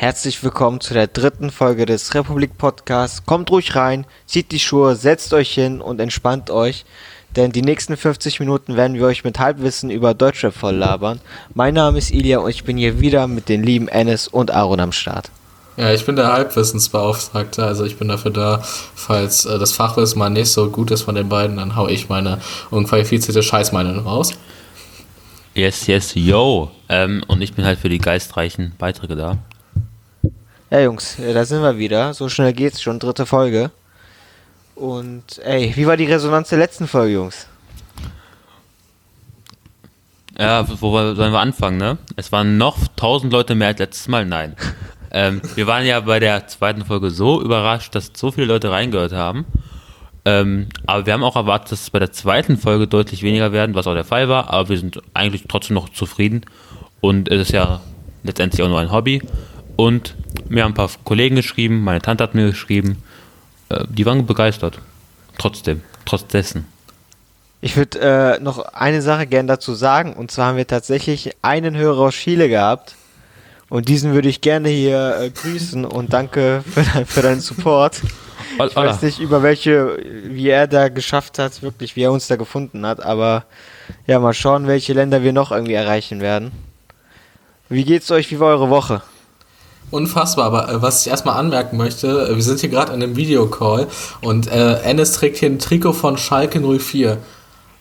Herzlich willkommen zu der dritten Folge des Republik Podcasts. Kommt ruhig rein, zieht die Schuhe, setzt euch hin und entspannt euch, denn die nächsten 50 Minuten werden wir euch mit Halbwissen über Deutschrap voll labern. Mein Name ist Ilya und ich bin hier wieder mit den lieben Ennis und Aaron am Start. Ja, ich bin der Halbwissensbeauftragte, also ich bin dafür da, falls äh, das Fachwissen mal nicht so gut ist von den beiden, dann hau ich meine unqualifizierte Scheißmeinung raus. Yes, yes, yo. Ähm, und ich bin halt für die geistreichen Beiträge da. Ja, Jungs, äh, da sind wir wieder. So schnell geht's schon. Dritte Folge. Und, ey, wie war die Resonanz der letzten Folge, Jungs? Ja, wo sollen wir anfangen, ne? Es waren noch tausend Leute mehr als letztes Mal. Nein. ähm, wir waren ja bei der zweiten Folge so überrascht, dass so viele Leute reingehört haben. Ähm, aber wir haben auch erwartet, dass es bei der zweiten Folge deutlich weniger werden, was auch der Fall war. Aber wir sind eigentlich trotzdem noch zufrieden. Und es ist ja letztendlich auch nur ein Hobby. Und mir haben ein paar Kollegen geschrieben, meine Tante hat mir geschrieben. Äh, die waren begeistert. Trotzdem, trotz dessen. Ich würde äh, noch eine Sache gerne dazu sagen. Und zwar haben wir tatsächlich einen Hörer aus Chile gehabt. Und diesen würde ich gerne hier äh, grüßen und danke für, dein, für deinen Support. Ich weiß nicht, über welche, wie er da geschafft hat, wirklich, wie er uns da gefunden hat, aber ja, mal schauen, welche Länder wir noch irgendwie erreichen werden. Wie geht's euch? Wie war eure Woche? Unfassbar, aber äh, was ich erstmal anmerken möchte, äh, wir sind hier gerade in einem Videocall und äh, Ennis trägt hier ein Trikot von Schalke 04.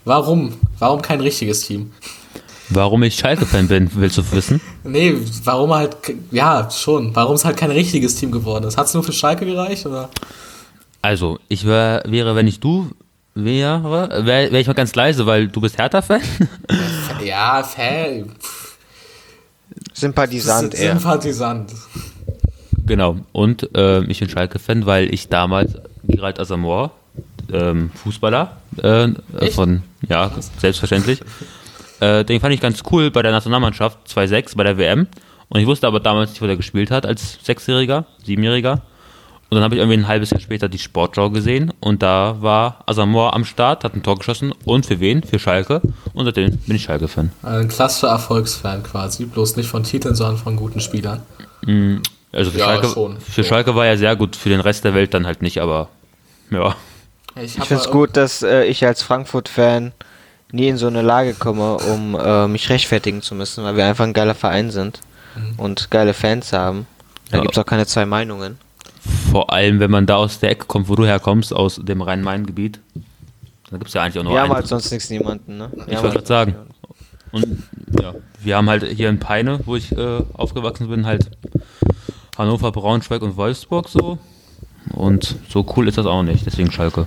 Warum? Warum kein richtiges Team? Warum ich Schalke-Fan bin, willst du wissen? nee, warum halt, ja, schon. Warum es halt kein richtiges Team geworden ist. Hat es nur für Schalke gereicht, oder? Also, ich wär, wäre, wenn ich du wäre, wäre wär ich mal ganz leise, weil du bist Hertha-Fan? ja, Fan. Sympathisant eher. Sympathisant. Genau. Und äh, ich bin Schalke-Fan, weil ich damals Gerald Asamoah, ähm, Fußballer, äh, von, ja, selbstverständlich, äh, den fand ich ganz cool bei der Nationalmannschaft 2-6 bei der WM. Und ich wusste aber damals nicht, wo der gespielt hat, als Sechsjähriger, Siebenjähriger. Und dann habe ich irgendwie ein halbes Jahr später die Sportschau gesehen und da war Asamoah am Start, hat ein Tor geschossen und für wen? Für Schalke. Und seitdem bin ich Schalke-Fan. Ein klassischer Erfolgsfan quasi, bloß nicht von Titeln, sondern von guten Spielern. Mm, also für, ja, Schalke, schon, für Schalke war er sehr gut, für den Rest der Welt dann halt nicht, aber ja. Ich, ich finde es gut, dass äh, ich als Frankfurt-Fan nie in so eine Lage komme, um äh, mich rechtfertigen zu müssen, weil wir einfach ein geiler Verein sind mhm. und geile Fans haben. Da ja. gibt es auch keine zwei Meinungen. Vor allem, wenn man da aus der Ecke kommt, wo du herkommst, aus dem Rhein-Main-Gebiet. Da gibt es ja eigentlich auch noch Wir haben halt sonst nichts niemanden, ne? Wir ich wollte gerade sagen. Und ja, wir haben halt hier in Peine, wo ich äh, aufgewachsen bin, halt Hannover, Braunschweig und Wolfsburg so. Und so cool ist das auch nicht, deswegen Schalke.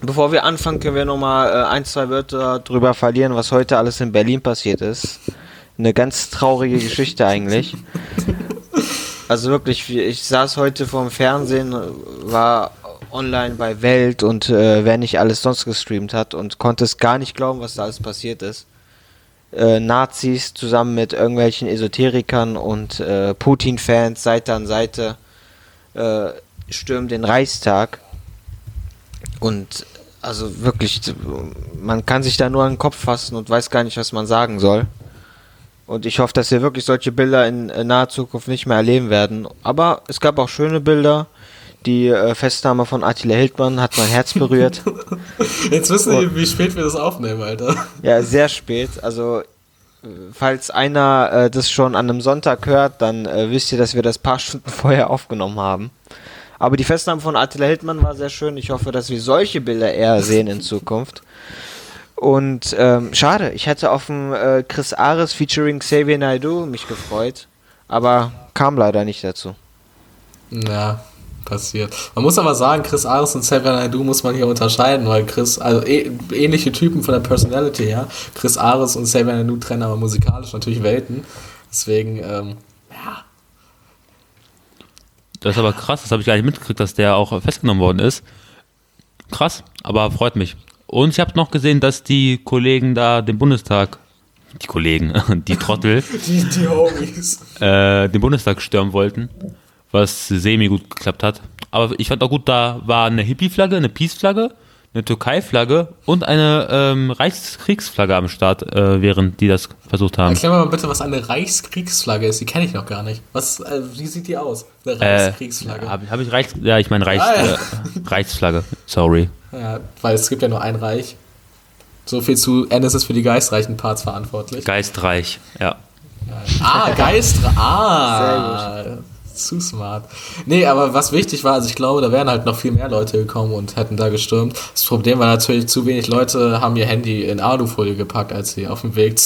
Bevor wir anfangen, können wir nochmal äh, ein, zwei Wörter drüber verlieren, was heute alles in Berlin passiert ist. Eine ganz traurige Geschichte eigentlich. Also wirklich, ich saß heute vorm Fernsehen, war online bei Welt und äh, wer nicht alles sonst gestreamt hat und konnte es gar nicht glauben, was da alles passiert ist. Äh, Nazis zusammen mit irgendwelchen Esoterikern und äh, Putin-Fans Seite an Seite äh, stürmen den Reichstag. Und also wirklich, man kann sich da nur an den Kopf fassen und weiß gar nicht, was man sagen soll. Und ich hoffe, dass wir wirklich solche Bilder in, in naher Zukunft nicht mehr erleben werden. Aber es gab auch schöne Bilder. Die äh, Festnahme von Attila Hildmann hat mein Herz berührt. Jetzt wissen wir, wie spät wir das aufnehmen, Alter. Ja, sehr spät. Also, falls einer äh, das schon an einem Sonntag hört, dann äh, wisst ihr, dass wir das paar Stunden vorher aufgenommen haben. Aber die Festnahme von Attila Hildmann war sehr schön. Ich hoffe, dass wir solche Bilder eher sehen in Zukunft. Und ähm, schade, ich hätte auf dem äh, Chris Ares featuring Xavier Naidoo mich gefreut, aber kam leider nicht dazu. Ja, passiert. Man muss aber sagen, Chris Ares und Xavier Naidoo muss man hier unterscheiden, weil Chris, also eh, ähnliche Typen von der Personality her, Chris Ares und Xavier Naidoo trennen aber musikalisch natürlich Welten. Deswegen, ähm, ja. Das ist aber krass, das habe ich gar nicht mitgekriegt, dass der auch festgenommen worden ist. Krass, aber freut mich. Und ich habe noch gesehen, dass die Kollegen da den Bundestag, die Kollegen, die Trottel, die, die Homies, äh, den Bundestag stürmen wollten, was semi gut geklappt hat. Aber ich fand auch gut, da war eine Hippie-Flagge, eine Peace-Flagge, eine Türkei-Flagge und eine ähm, Reichskriegsflagge am Start, äh, während die das versucht haben. Erklär mir mal bitte, was eine Reichskriegsflagge ist. Die kenne ich noch gar nicht. Was, äh, wie sieht die aus? Eine Äh, Reichskriegsflagge. Habe hab ich Reichs... Ja, ich meine Reichs, Ah, ja. äh, Reichsflagge. Sorry. Ja, weil es gibt ja nur ein Reich. So viel zu Ennis ist für die geistreichen Parts verantwortlich. Geistreich, ja. Ah, Geistre. Ah, zu smart. Nee, aber was wichtig war, also ich glaube, da wären halt noch viel mehr Leute gekommen und hätten da gestürmt. Das Problem war natürlich, zu wenig Leute haben ihr Handy in Alufolie gepackt, als sie auf dem Weg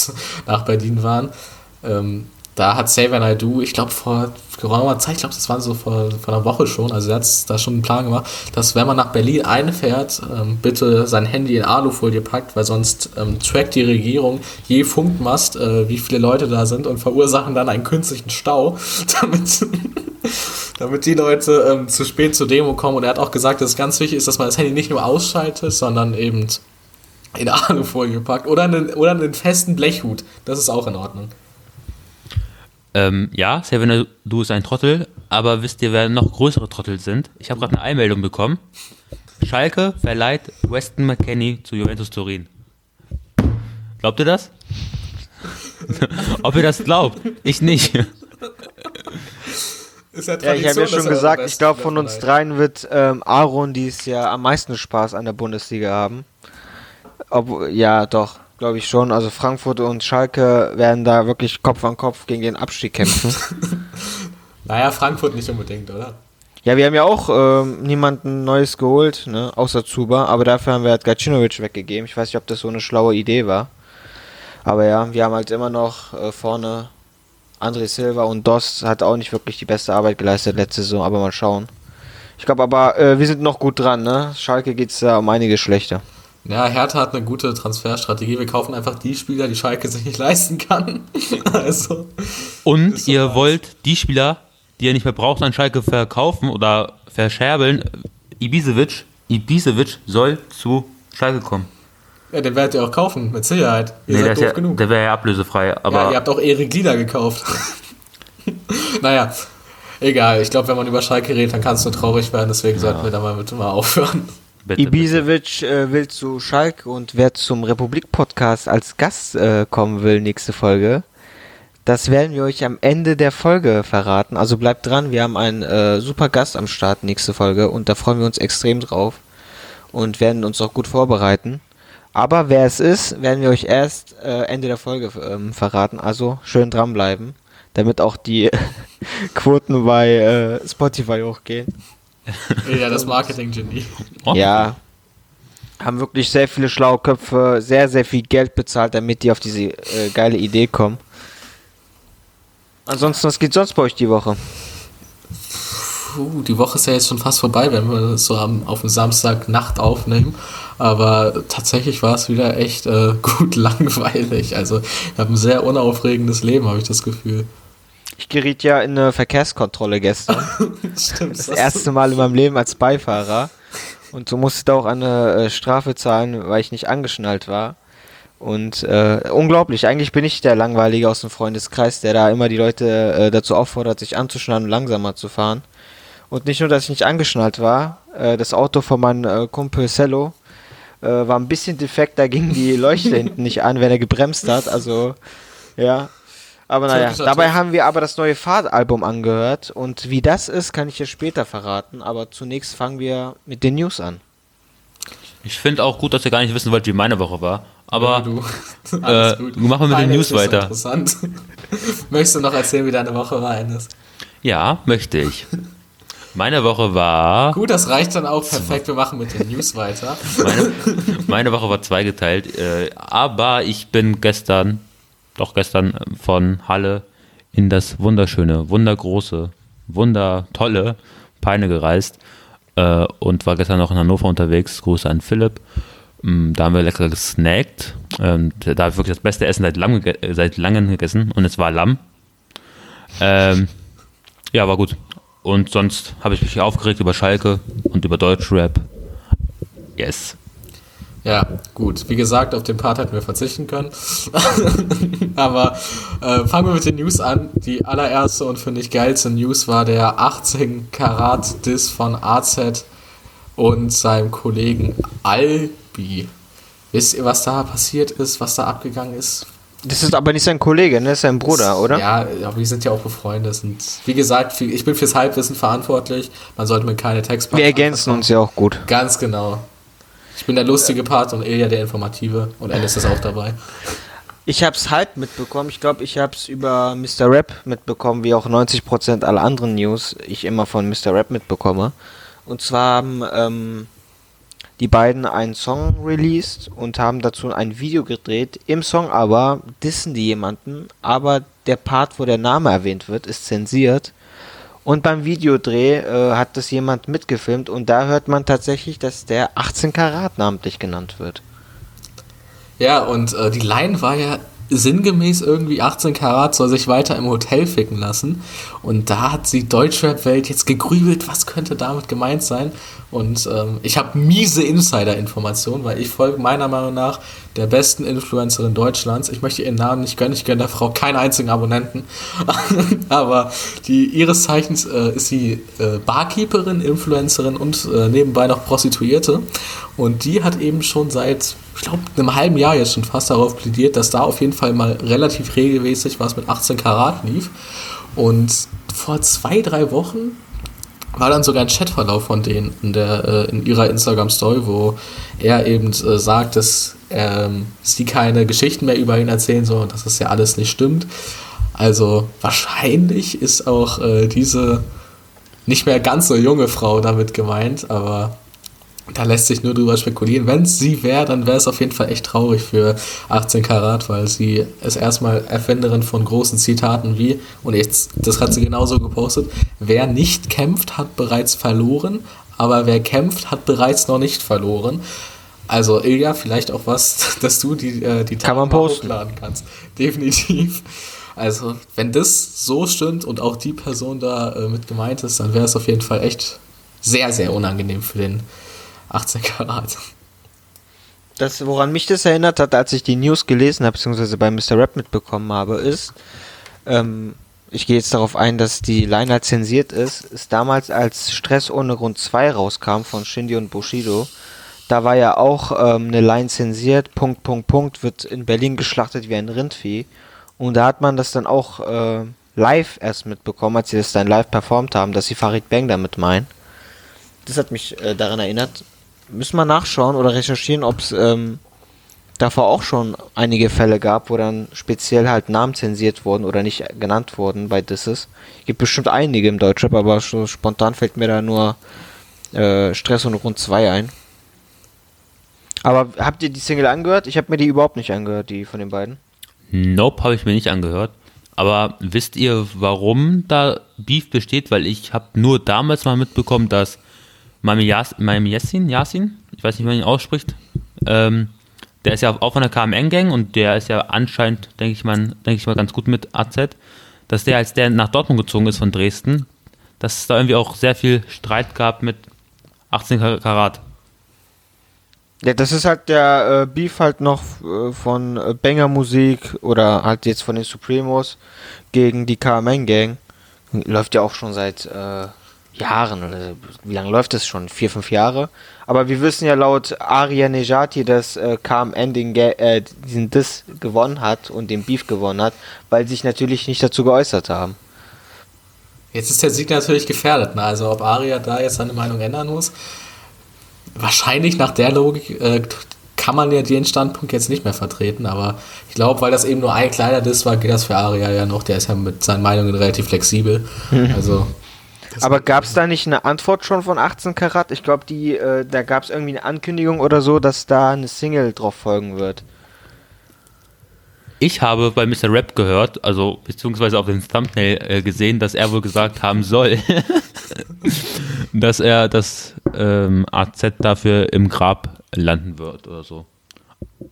nach Berlin waren. Ähm, da hat Xavier Naidoo, ich glaube vor geraumer Zeit, ich glaube, das war so vor, vor einer Woche schon, also er hat da schon einen Plan gemacht, dass wenn man nach Berlin einfährt, ähm, bitte sein Handy in Alufolie packt, weil sonst ähm, trackt die Regierung je Funkmast, äh, wie viele Leute da sind und verursachen dann einen künstlichen Stau, damit, damit die Leute ähm, zu spät zur Demo kommen. Und er hat auch gesagt, dass es ganz wichtig ist, dass man das Handy nicht nur ausschaltet, sondern eben in Alufolie packt oder einen, oder einen festen Blechhut. Das ist auch in Ordnung. Ähm, ja, Seven, du ist ein Trottel, aber wisst ihr, wer noch größere Trottel sind? Ich habe gerade eine Einmeldung bekommen. Schalke verleiht Weston McKenney zu Juventus Turin. Glaubt ihr das? Ob ihr das glaubt? Ich nicht. Ja, ich habe ja schon gesagt, ich glaube, von uns dreien wird ähm, Aaron dieses Jahr am meisten Spaß an der Bundesliga haben. Ob, ja, doch, glaube ich schon. Also Frankfurt und Schalke werden da wirklich Kopf an Kopf gegen den Abstieg kämpfen. Naja, Frankfurt nicht unbedingt, oder? ja, wir haben ja auch ähm, niemanden Neues geholt, ne, außer Zuba, aber dafür haben wir halt Gacinovic weggegeben. Ich weiß nicht, ob das so eine schlaue Idee war. Aber ja, wir haben halt immer noch äh, vorne André Silva und Dost hat auch nicht wirklich die beste Arbeit geleistet letzte Saison, aber mal schauen. Ich glaube aber, äh, wir sind noch gut dran, ne? Schalke geht's da um einiges schlechter. Ja, Hertha hat eine gute Transferstrategie. Wir kaufen einfach die Spieler, die Schalke sich nicht leisten kann. also, Und so ihr was. wollt die Spieler, die ihr nicht mehr braucht, an Schalke verkaufen oder verscherbeln. Ibisevic, Ibisevic soll zu Schalke kommen. ja, den werdet ihr auch kaufen, mit Sicherheit. Ihr Nee, der, seid ist doof ja, genug. der wäre ja ablösefrei, aber ja, ihr habt auch Erik Lieder gekauft. naja, egal. Ich glaube, wenn man über Schalke redet, dann kann es nur traurig werden. Deswegen sollten wir da mal mit mal aufhören. Bitte, Ibisevic äh, will zu Schalke und wer zum Republik-Podcast als Gast äh, kommen will, nächste Folge, das werden wir euch am Ende der Folge verraten. Also bleibt dran, wir haben einen äh, super Gast am Start nächste Folge und da freuen wir uns extrem drauf und werden uns auch gut vorbereiten. Aber wer es ist, werden wir euch erst äh, Ende der Folge ähm, verraten. Also schön dranbleiben, damit auch die Quoten bei äh, Spotify hochgehen. Ja, das Marketing-Genie. Oh, Ja. Haben wirklich sehr viele schlaue Köpfe, sehr, sehr viel Geld bezahlt, damit die auf diese äh, geile Idee kommen. Ansonsten, was geht sonst bei euch die Woche? Puh, die Woche ist ja jetzt schon fast vorbei, wenn wir das so am, auf dem Samstagnacht aufnehmen. Aber tatsächlich war es wieder echt äh, gut langweilig. Also ich habe ein sehr unaufregendes Leben, habe ich das Gefühl. Ich geriet ja in eine Verkehrskontrolle gestern. Stimmt. Das erste Mal in meinem Leben als Beifahrer. Und so musste ich da auch eine äh, Strafe zahlen, weil ich nicht angeschnallt war. Und äh, unglaublich, eigentlich bin ich der Langweilige aus dem Freundeskreis, der da immer die Leute äh, dazu auffordert, sich anzuschnallen und langsamer zu fahren. Und nicht nur, dass ich nicht angeschnallt war, äh, das Auto von meinem äh, Kumpel Cello äh, war ein bisschen defekt, da ging die Leuchte hinten nicht an, wenn er gebremst hat. Also, ja. Aber naja, dabei haben wir aber das neue Fahrtalbum angehört. Und wie das ist, kann ich dir später verraten. Aber zunächst fangen wir mit den News an. Ich finde auch gut, dass ihr gar nicht wissen wollt, wie meine Woche war. Aber du. äh, machen wir mit den Meine News weiter. Interessant. Möchtest du noch erzählen, wie deine Woche war, Eines? Ja, möchte ich. Meine Woche war. Gut, das reicht dann auch perfekt. Wir machen mit den News weiter. Meine, meine Woche war zweigeteilt. Äh, aber ich bin gestern, doch gestern, äh, von Halle in das wunderschöne, wundergroße, wundertolle Peine gereist. Äh, und war gestern noch in Hannover unterwegs. Grüße an Philipp. Mm, Da haben wir lecker gesnackt. Ähm, da habe ich wirklich das beste Essen seit, langem gege- äh, seit langem gegessen. Und es war Lamm. Ähm, ja, war gut. Und sonst habe ich mich aufgeregt über Schalke und über Deutschrap. Yes. Ja, gut. Wie gesagt, auf den Part hätten wir verzichten können. Aber äh, fangen wir mit den News an. Die allererste und finde ich geilste News war der 18 Karat Diss von AZ und seinem Kollegen Albi. Wisst ihr, was da passiert ist, was da abgegangen ist? Das ist aber nicht sein Kollege, ne? Das ist sein Bruder, oder? Ja, aber wir sind ja auch befreundet. Und wie gesagt, ich bin fürs Halbwissen verantwortlich. Man sollte mir keine Texte Wir ergänzen uns ja auch gut. Ganz genau. Ich bin der lustige Part und Ilja der Informative. Und Alice ist auch dabei. Ich hab's halb mitbekommen. Ich glaube, ich hab's über Mr. Rap mitbekommen, wie auch 90% aller anderen News ich immer von Mr. Rap mitbekomme. Und zwar haben ähm, die beiden einen Song released und haben dazu ein Video gedreht. Im Song aber dissen die jemanden, aber der Part, wo der Name erwähnt wird, ist zensiert. Und beim Videodreh äh, hat das jemand mitgefilmt und da hört man tatsächlich, dass der 18 Karat namentlich genannt wird. Ja, und äh, die Line war ja sinngemäß irgendwie 18 Karat soll sich weiter im Hotel ficken lassen. Und da hat die Deutschrap-Welt jetzt gegrübelt, was könnte damit gemeint sein. Und ähm, ich habe miese Insider-Informationen, weil ich folge meiner Meinung nach der besten Influencerin Deutschlands. Ich möchte ihren Namen nicht gönnen, ich gönne der Frau keinen einzigen Abonnenten. Aber die ihres Zeichens äh, ist sie äh, Barkeeperin, Influencerin und äh, nebenbei noch Prostituierte. Und die hat eben schon seit, ich glaube, einem halben Jahr jetzt schon fast darauf plädiert, dass da auf jeden Fall mal relativ regelmäßig was mit 18 Karat lief. Und vor zwei, drei Wochen war dann sogar ein Chatverlauf von denen in, der, äh, in ihrer Instagram-Story, wo er eben äh, sagt, dass ähm, sie keine Geschichten mehr über ihn erzählen soll und dass das ja alles nicht stimmt. Also wahrscheinlich ist auch äh, diese nicht mehr ganz so junge Frau damit gemeint, aber da lässt sich nur drüber spekulieren. Wenn es sie wäre, dann wäre es auf jeden Fall echt traurig für 18 Karat, weil sie ist erstmal Erfinderin von großen Zitaten wie, und jetzt, das hat sie genauso gepostet, wer nicht kämpft, hat bereits verloren, aber wer kämpft, hat bereits noch nicht verloren. Also Ilja, vielleicht auch was, dass du die, äh, die Kann man posten. hochladen kannst. Definitiv. Also, wenn das so stimmt und auch die Person da äh, mit gemeint ist, dann wäre es auf jeden Fall echt sehr, sehr unangenehm für den 18 Karat. Das, woran mich das erinnert hat, als ich die News gelesen habe, beziehungsweise bei Mr. Rap mitbekommen habe, ist, ähm, ich gehe jetzt darauf ein, dass die Line halt zensiert ist, ist damals, als Stress ohne Grund 2 rauskam von Shindy und Bushido, da war ja auch ähm, eine Line zensiert, Punkt, Punkt, Punkt, wird in Berlin geschlachtet wie ein Rindvieh. Und da hat man das dann auch äh, live erst mitbekommen, als sie das dann live performt haben, dass sie Farid Bang damit meinen. Das hat mich äh, daran erinnert. Müssen wir nachschauen oder recherchieren, ob es ähm, davor auch schon einige Fälle gab, wo dann speziell halt Namen zensiert wurden oder nicht genannt wurden bei Disses. Gibt bestimmt einige im Deutschrap, aber so spontan fällt mir da nur äh, Stress und Rund 2 ein. Aber habt ihr die Single angehört? Ich habe mir die überhaupt nicht angehört, die von den beiden. Nope, habe ich mir nicht angehört. Aber wisst ihr, warum da Beef besteht? Weil ich habe nur damals mal mitbekommen, dass Yas Yassin, Yasin, ich weiß nicht, wie man ihn ausspricht, ähm, der ist ja auch von der KMN-Gang und der ist ja anscheinend, denke ich mal, ich mal, ganz gut mit AZ, dass der, als der nach Dortmund gezogen ist von Dresden, dass es da irgendwie auch sehr viel Streit gab mit 18 Karat. Ja, das ist halt der äh, Beef halt noch äh, von äh, Banger Musik oder halt jetzt von den Supremos gegen die KMN Gang. Läuft ja auch schon seit äh, Jahren oder wie lange läuft das schon? Vier, fünf Jahre. Aber wir wissen ja laut Aria Nejati, dass äh, KMN den äh, diesen Diss gewonnen hat und den Beef gewonnen hat, weil sie sich natürlich nicht dazu geäußert haben. Jetzt ist der Sieg natürlich gefährdet. Ne? Also ob Aria da jetzt seine Meinung ändern muss, wahrscheinlich nach der Logik äh, kann man ja den Standpunkt jetzt nicht mehr vertreten, aber ich glaube, weil das eben nur ein kleiner Diss war, geht das für Aria ja noch. Der ist ja mit seinen Meinungen relativ flexibel. Also aber gab es da nicht eine Antwort schon von 18 Karat? Ich glaube, die, äh, da gab es irgendwie eine Ankündigung oder so, dass da eine Single drauf folgen wird. Ich habe bei Mr. Rap gehört, also beziehungsweise auf dem Thumbnail äh, gesehen, dass er wohl gesagt haben soll, dass er das ähm, AZ dafür im Grab landen wird oder so.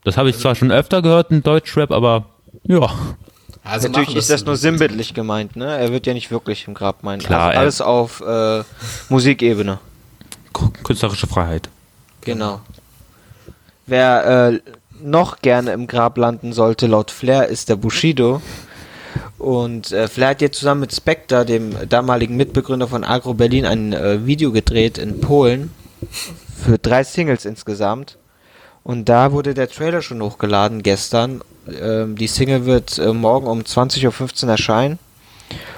Das habe ich zwar schon öfter gehört in Deutschrap, aber ja. Also Natürlich ist das nur sinnbildlich gemeint, ne? Er wird ja nicht wirklich im Grab meinen. Klar, also alles auf äh, Musikebene. Künstlerische Freiheit. Genau. Wer äh, noch gerne im Grab landen sollte, laut Flair, ist der Bushido. Und äh, Flair hat jetzt zusammen mit Spectre, dem damaligen Mitbegründer von Agro Berlin, ein äh, Video gedreht in Polen. für drei Singles insgesamt. Und da wurde der Trailer schon hochgeladen gestern. Ähm, die Single wird äh, morgen um 20.15 Uhr erscheinen.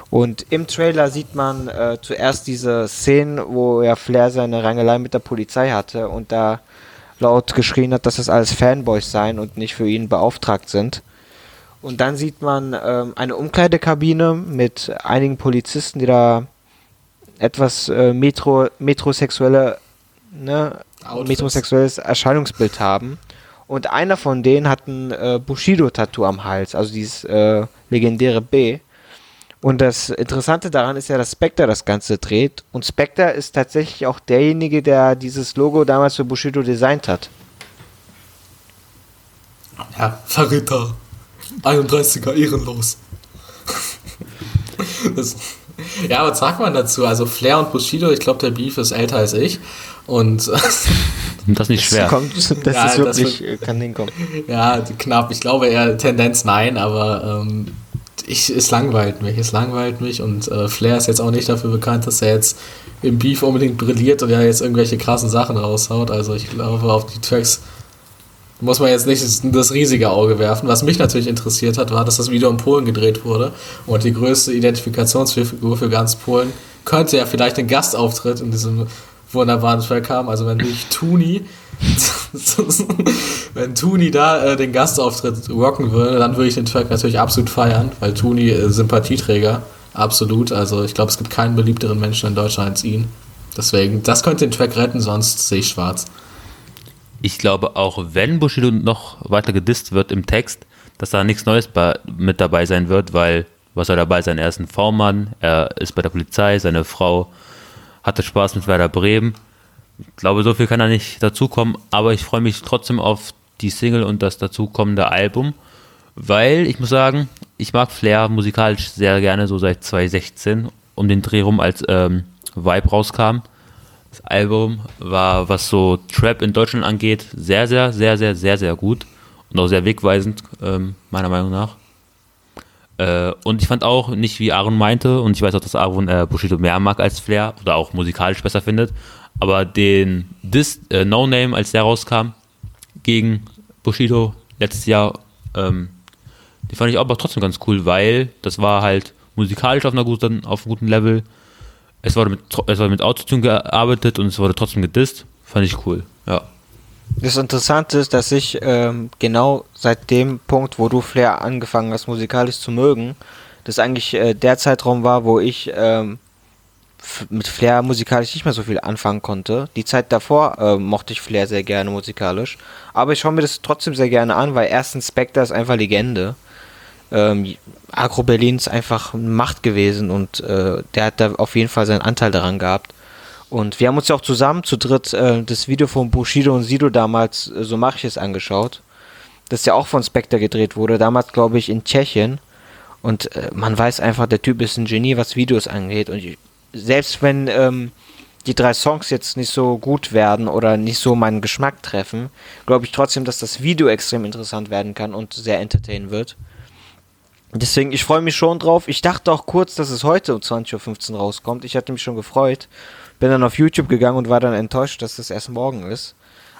Und im Trailer sieht man äh, zuerst diese Szenen, wo ja Flair seine Rangelei mit der Polizei hatte und da laut geschrien hat, dass das alles Fanboys seien und nicht für ihn beauftragt sind. Und dann sieht man ähm, eine Umkleidekabine mit einigen Polizisten, die da etwas äh, metro, metrosexuelle, ne, metrosexuelles Erscheinungsbild haben. Und einer von denen hat ein äh, Bushido-Tattoo am Hals, also dieses äh, legendäre B. Und das Interessante daran ist ja, dass Spectre das Ganze dreht. Und Spectre ist tatsächlich auch derjenige, der dieses Logo damals für Bushido designt hat. Ja, Verräter. 31er, ehrenlos. das, ja, was sagt man dazu? Also Flair und Bushido, ich glaube, der Beef ist älter als ich. Und das ist nicht schwer. Das, kommt, das ja, ist wirklich, das kann hinkommen. Ja, knapp. Ich glaube eher Tendenz nein, aber ähm, ich, es langweilt mich. Es langweilt mich und äh, Flair ist jetzt auch nicht dafür bekannt, dass er jetzt im Beef unbedingt brilliert und ja jetzt irgendwelche krassen Sachen raushaut. Also ich glaube, auf die Tracks muss man jetzt nicht das riesige Auge werfen. Was mich natürlich interessiert hat, war, dass das Video in Polen gedreht wurde und die größte Identifikationsfigur für ganz Polen könnte ja vielleicht einen Gastauftritt in diesem wunderbaren Track haben. Also wenn nicht Tuni, wenn Tuni da äh, den Gastauftritt rocken würde, dann würde ich den Track natürlich absolut feiern, weil Tuni äh, Sympathieträger, absolut. Also ich glaube, es gibt keinen beliebteren Menschen in Deutschland als ihn. Deswegen, das könnte den Track retten, sonst sehe ich schwarz ich glaube, auch wenn Bushido noch weiter gedisst wird im Text, dass da nichts Neues mit dabei sein wird, weil was soll dabei sein? Er ist ein V-Mann, er ist bei der Polizei, seine Frau hatte Spaß mit Werder Bremen. Ich glaube, so viel kann da nicht dazukommen, aber ich freue mich trotzdem auf die Single und das dazukommende Album, weil ich muss sagen, ich mag Flair musikalisch sehr gerne, so seit 2016, um den Dreh rum, als ähm, Vibe rauskam. Das Album war, was so Trap in Deutschland angeht, sehr, sehr, sehr, sehr, sehr, sehr gut und auch sehr wegweisend, ähm, meiner Meinung nach. Äh, und ich fand auch, nicht wie Aaron meinte, und ich weiß auch, dass Aaron äh, Bushido mehr mag als Flair oder auch musikalisch besser findet, aber den Dis, äh, No Name, als der rauskam, gegen Bushido letztes Jahr, ähm, die fand ich aber trotzdem ganz cool, weil das war halt musikalisch auf, einer guten, auf einem guten Level es wurde mit, mit Autotune gearbeitet und es wurde trotzdem gedisst. Fand ich cool. Das Interessante ist, dass ich ähm, genau seit dem Punkt, wo du Flair angefangen hast, musikalisch zu mögen, das eigentlich äh, der Zeitraum war, wo ich ähm, mit Flair musikalisch nicht mehr so viel anfangen konnte. Die Zeit davor äh, mochte ich Flair sehr gerne musikalisch. Aber ich schaue mir das trotzdem sehr gerne an, weil erstens Spectre ist einfach Legende ähm, Agro Berlin ist einfach Macht gewesen und äh, der hat da auf jeden Fall seinen Anteil daran gehabt. Und wir haben uns ja auch zusammen zu dritt äh, das Video von Bushido und Sido damals, äh, so mache ich es, angeschaut. Das ja auch von Spectre gedreht wurde, damals glaube ich in Tschechien. Und äh, man weiß einfach, der Typ ist ein Genie, was Videos angeht. Und ich, selbst wenn ähm, die drei Songs jetzt nicht so gut werden oder nicht so meinen Geschmack treffen, glaube ich trotzdem, dass das Video extrem interessant werden kann und sehr entertainen wird. Deswegen, ich freue mich schon drauf. Ich dachte auch kurz, dass es heute um 20.15 Uhr rauskommt. Ich hatte mich schon gefreut. Bin dann auf YouTube gegangen und war dann enttäuscht, dass das erst morgen ist.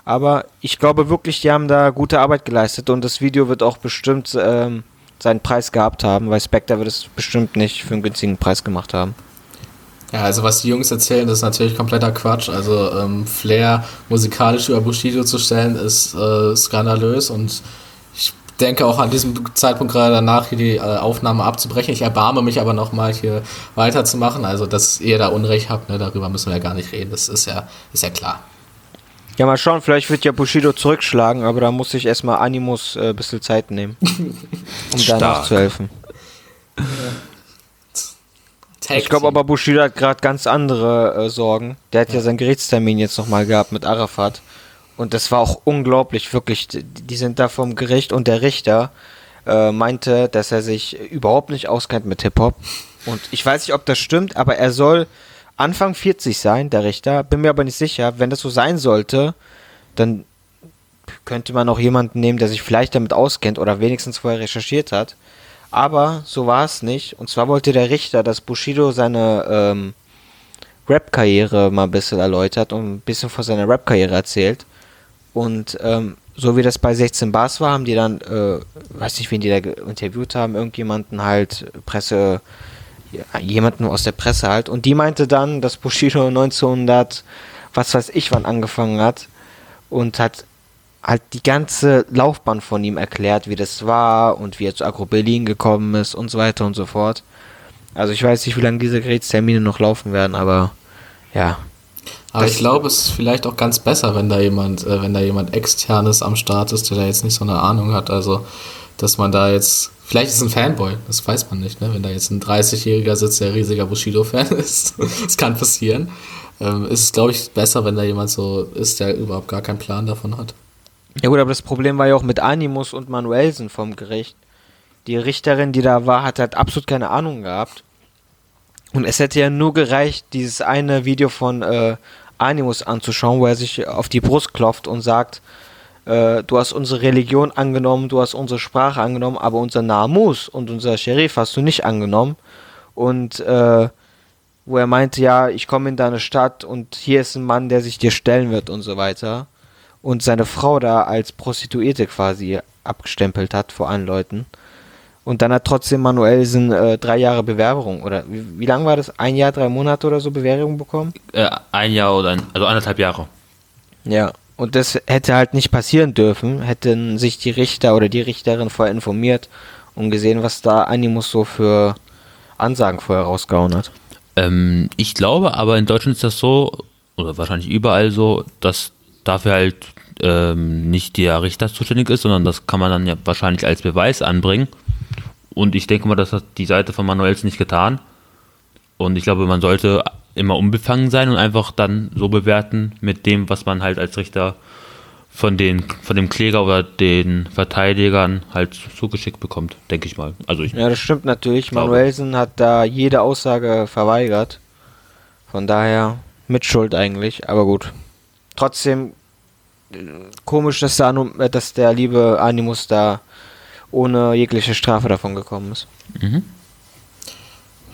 Aber ich glaube wirklich, die haben da gute Arbeit geleistet und das Video wird auch bestimmt ähm, seinen Preis gehabt haben, weil Spectre wird es bestimmt nicht für einen günstigen Preis gemacht haben. Ja, also was die Jungs erzählen, das ist natürlich kompletter Quatsch. Also ähm, Flair musikalisch über Bushido zu stellen, ist äh, skandalös und denke auch an diesem Zeitpunkt gerade danach hier die äh, Aufnahme abzubrechen. Ich erbarme mich aber nochmal hier weiterzumachen. Also, dass ihr da Unrecht habt, ne, darüber müssen wir ja gar nicht reden. Das ist ja, ist ja klar. Ja, mal schauen, vielleicht wird ja Bushido zurückschlagen, aber da muss ich erstmal Animus äh, ein bisschen Zeit nehmen, um danach zu helfen. Ich glaube aber, Bushido hat gerade ganz andere äh, Sorgen. Der hat ja. ja seinen Gerichtstermin jetzt nochmal gehabt mit Arafat. Und das war auch unglaublich, wirklich. Die sind da vom Gericht und der Richter äh, meinte, dass er sich überhaupt nicht auskennt mit Hip-Hop. Und ich weiß nicht, ob das stimmt, aber er soll Anfang 40 sein, der Richter. Bin mir aber nicht sicher. Wenn das so sein sollte, dann könnte man auch jemanden nehmen, der sich vielleicht damit auskennt oder wenigstens vorher recherchiert hat. Aber so war es nicht. Und zwar wollte der Richter, dass Bushido seine ähm, Rap-Karriere mal ein bisschen erläutert und ein bisschen von seiner Rap-Karriere erzählt. Und ähm, so wie das bei 16 Bars war, haben die dann, äh, weiß nicht, wen die da interviewt haben, irgendjemanden halt, Presse, jemanden aus der Presse halt. Und die meinte dann, dass Bushido 1900, was weiß ich, wann angefangen hat und hat halt die ganze Laufbahn von ihm erklärt, wie das war und wie er zu Agro Berlin gekommen ist und so weiter und so fort. Also ich weiß nicht, wie lange diese Gerätstermine noch laufen werden, aber ja. Aber ich glaube, es ist vielleicht auch ganz besser, wenn da jemand, äh, wenn da jemand externes am Start ist, der da jetzt nicht so eine Ahnung hat. Also, dass man da jetzt, vielleicht ist es ein Fanboy, das weiß man nicht, ne? Wenn da jetzt ein 30-Jähriger sitzt, der riesiger Bushido-Fan ist, das kann passieren. Ähm, ist es, glaube ich, besser, wenn da jemand so ist, der überhaupt gar keinen Plan davon hat. Ja gut, aber das Problem war ja auch mit Animus und Manuelsen vom Gericht. Die Richterin, die da war, hat halt absolut keine Ahnung gehabt. Und es hätte ja nur gereicht, dieses eine Video von äh, Animus anzuschauen, wo er sich auf die Brust klopft und sagt, äh, du hast unsere Religion angenommen, du hast unsere Sprache angenommen, aber unser Namus und unser Sheriff hast du nicht angenommen. Und äh, wo er meinte, ja, ich komme in deine Stadt und hier ist ein Mann, der sich dir stellen wird und so weiter. Und seine Frau da als Prostituierte quasi abgestempelt hat vor allen Leuten. Und dann hat trotzdem Manuelsen äh, drei Jahre Bewährung oder wie, wie lang war das? Ein Jahr, drei Monate oder so Bewährung bekommen? Äh, ein Jahr oder ein, also anderthalb Jahre. Ja, und das hätte halt nicht passieren dürfen, hätten sich die Richter oder die Richterin vorher informiert und gesehen, was da Animus so für Ansagen vorher rausgehauen hat. Ähm, ich glaube aber in Deutschland ist das so, oder wahrscheinlich überall so, dass dafür halt ähm, nicht der Richter zuständig ist, sondern das kann man dann ja wahrscheinlich als Beweis anbringen. Und ich denke mal, das hat die Seite von Manuels nicht getan. Und ich glaube, man sollte immer unbefangen sein und einfach dann so bewerten mit dem, was man halt als Richter von, den, von dem Kläger oder den Verteidigern halt zugeschickt bekommt, denke ich mal. Also ich Ja, das stimmt natürlich. Glaube. Manuelsen hat da jede Aussage verweigert. Von daher Mitschuld eigentlich, aber gut. Trotzdem äh, komisch, dass der, äh, dass der liebe Animus da ohne jegliche Strafe davon gekommen ist.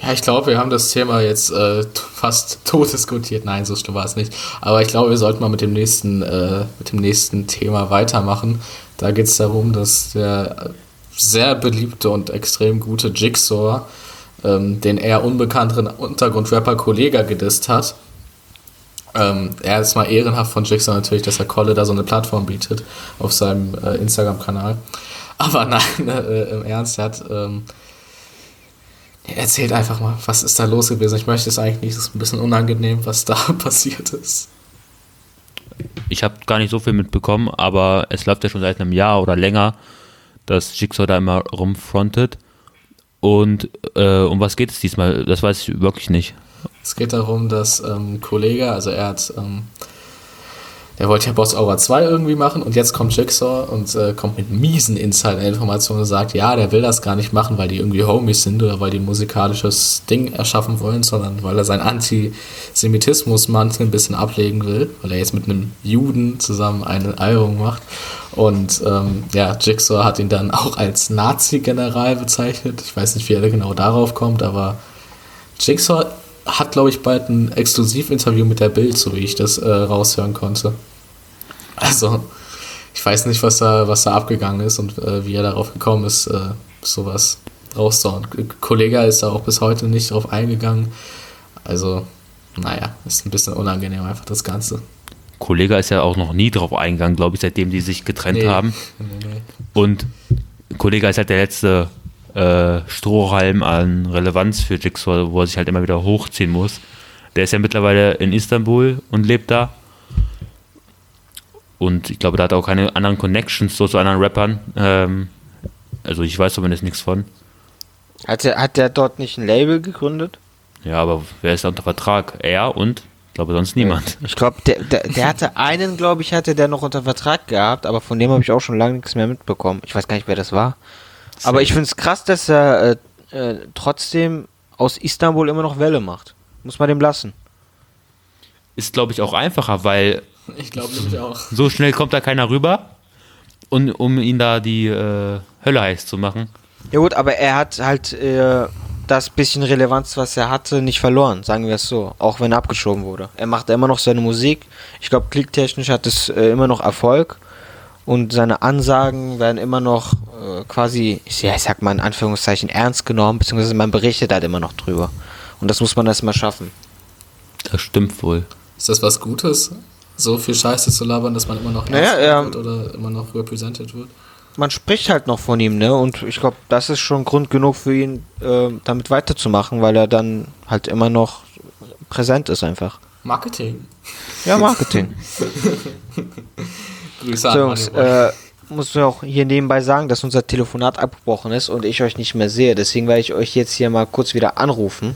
Ja, ich glaube, wir haben das Thema jetzt äh, fast tot diskutiert. Nein, so schlimm war es nicht. Aber ich glaube, wir sollten mal mit dem nächsten, äh, mit dem nächsten Thema weitermachen. Da geht es darum, dass der sehr beliebte und extrem gute Jigsaw ähm, den eher unbekannteren Untergrundrapper Kollega gedisst hat. Ähm, er ist mal ehrenhaft von Jigsaw natürlich, dass er Kolle da so eine Plattform bietet auf seinem äh, Instagram-Kanal. Aber nein, äh, im Ernst, er hat ähm, Erzählt einfach mal, was ist da los gewesen? Ich möchte es eigentlich nicht, es ist ein bisschen unangenehm, was da passiert ist. ich habe gar nicht so viel mitbekommen, aber es läuft ja schon seit einem Jahr oder länger, dass Jigsaw da immer rumfrontet. Und äh, um was geht es diesmal? Das weiß ich wirklich nicht. Es geht darum, dass ähm, ein Kollege, also er hat, ähm, der wollte ja Boss Aura 2 irgendwie machen und jetzt kommt Jigsaw und äh, kommt mit miesen Insider-Informationen und sagt, ja, der will das gar nicht machen, weil die irgendwie Homies sind oder weil die ein musikalisches Ding erschaffen wollen, sondern weil er seinen Antisemitismus-Mantel ein bisschen ablegen will, weil er jetzt mit einem Juden zusammen ein Album macht. Und ähm, ja, Jigsaw hat ihn dann auch als Nazi-General bezeichnet. Ich weiß nicht, wie er genau darauf kommt, aber Jigsaw hat, glaube ich, bald ein Exklusivinterview mit der Bild, so wie ich das äh, raushören konnte. Also, ich weiß nicht, was da, was da abgegangen ist und äh, wie er darauf gekommen ist, äh, sowas rauszuhauen. Kollege ist da auch bis heute nicht drauf eingegangen. Also, naja, ist ein bisschen unangenehm einfach das Ganze. Kollege ist ja auch noch nie drauf eingegangen, glaube ich, seitdem die sich getrennt Nee. haben. Nee, nee. Und Kollege ist halt der letzte äh, Strohhalm an Relevanz für Jigsaw, wo er sich halt immer wieder hochziehen muss. Der ist ja mittlerweile in Istanbul und lebt da. Und ich glaube, da hat er auch keine anderen Connections so zu anderen Rappern. Ähm, also ich weiß zumindest nichts von. Hat der, hat der dort nicht ein Label gegründet? Ja, aber wer ist da unter Vertrag? Er und ich glaube sonst niemand. Ich glaube, der, der, der hatte einen, glaube ich, hatte der noch unter Vertrag gehabt, aber von dem habe ich auch schon lange nichts mehr mitbekommen. Ich weiß gar nicht, wer das war. Aber ich finde es krass, dass er äh, äh, trotzdem aus Istanbul immer noch Welle macht. Muss man dem lassen. Ist glaube ich auch einfacher, weil Ich glaube nicht auch. so schnell kommt da keiner rüber. Und um ihn da die äh, Hölle heiß zu machen. Ja gut, aber er hat halt äh, das bisschen Relevanz, was er hatte, nicht verloren, sagen wir es so. Auch wenn er abgeschoben wurde. Er macht immer noch seine Musik. Ich glaube, klicktechnisch hat es äh, immer noch Erfolg. Und seine Ansagen werden immer noch äh, quasi, ich, ja, ich sag mal in Anführungszeichen, ernst genommen, beziehungsweise man berichtet halt immer noch drüber. Und das muss man erstmal schaffen. Das stimmt wohl. Ist das was Gutes, so viel Scheiße zu labern, dass man immer noch Naja, ernst er- wird oder immer noch represented wird? Man spricht halt noch von ihm, ne? Und ich glaube, das ist schon Grund genug für ihn, äh, damit weiterzumachen, weil er dann halt immer noch präsent ist einfach. Marketing. Ja, Marketing. Grüße So, an Moneyball. äh, muss auch hier nebenbei sagen, dass unser Telefonat abgebrochen ist und ich euch nicht mehr sehe. Deswegen werde ich euch jetzt hier mal kurz wieder anrufen,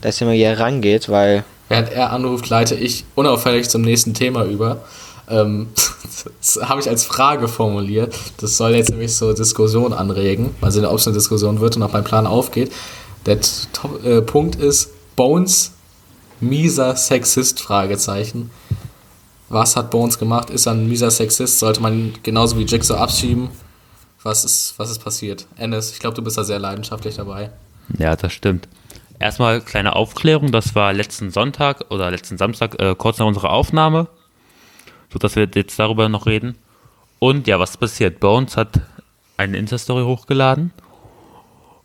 dass ihr mal hier rangeht, weil Während er anruft, leite ich unauffällig zum nächsten Thema über. Ähm, das habe ich als Frage formuliert. Das soll jetzt nämlich so Diskussion anregen. Mal sehen, ob es eine Diskussion wird und ob mein Plan aufgeht. Der Top, äh, Punkt ist Bones mieser Sexist? Fragezeichen. Was hat Bones gemacht? Ist er ein mieser Sexist? Sollte man genauso wie Jigsaw abschieben? Was ist, was ist passiert? Ennis, ich glaube, du bist da sehr leidenschaftlich dabei. Ja, das stimmt. Erstmal kleine Aufklärung, das war letzten Sonntag oder letzten Samstag, äh, kurz nach unserer Aufnahme, sodass wir jetzt darüber noch reden. Und ja, was passiert? Bones hat eine Insta-Story hochgeladen,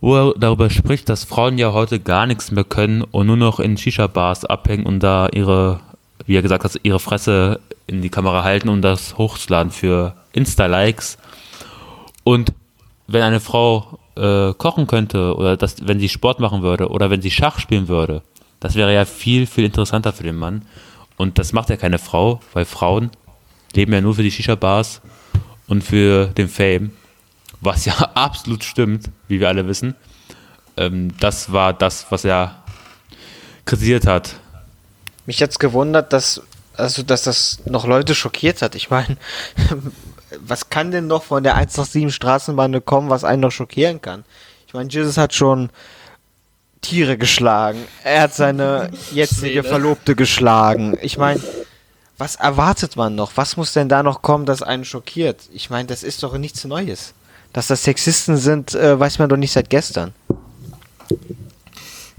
wo er darüber spricht, dass Frauen ja heute gar nichts mehr können und nur noch in Shisha-Bars abhängen und da ihre, wie er gesagt hat, ihre Fresse in die Kamera halten, um das hochzuladen für Insta-Likes. Und wenn eine Frau äh, kochen könnte oder das, wenn sie Sport machen würde oder wenn sie Schach spielen würde, das wäre ja viel, viel interessanter für den Mann. Und das macht ja keine Frau, weil Frauen leben ja nur für die Shisha-Bars und für den Fame, was ja absolut stimmt, wie wir alle wissen. Ähm, das war das, was er kritisiert hat. Mich jetzt gewundert, dass also dass das noch Leute schockiert hat. Ich meine, was kann denn noch von der 187 Straßenbahn kommen, was einen noch schockieren kann? Ich meine, Jesus hat schon Tiere geschlagen. Er hat seine jetzige. Verlobte geschlagen. Ich meine, was erwartet man noch? Was muss denn da noch kommen, das einen schockiert? Ich meine, das ist doch nichts Neues. Dass das Sexisten sind, äh, weiß man doch nicht seit gestern.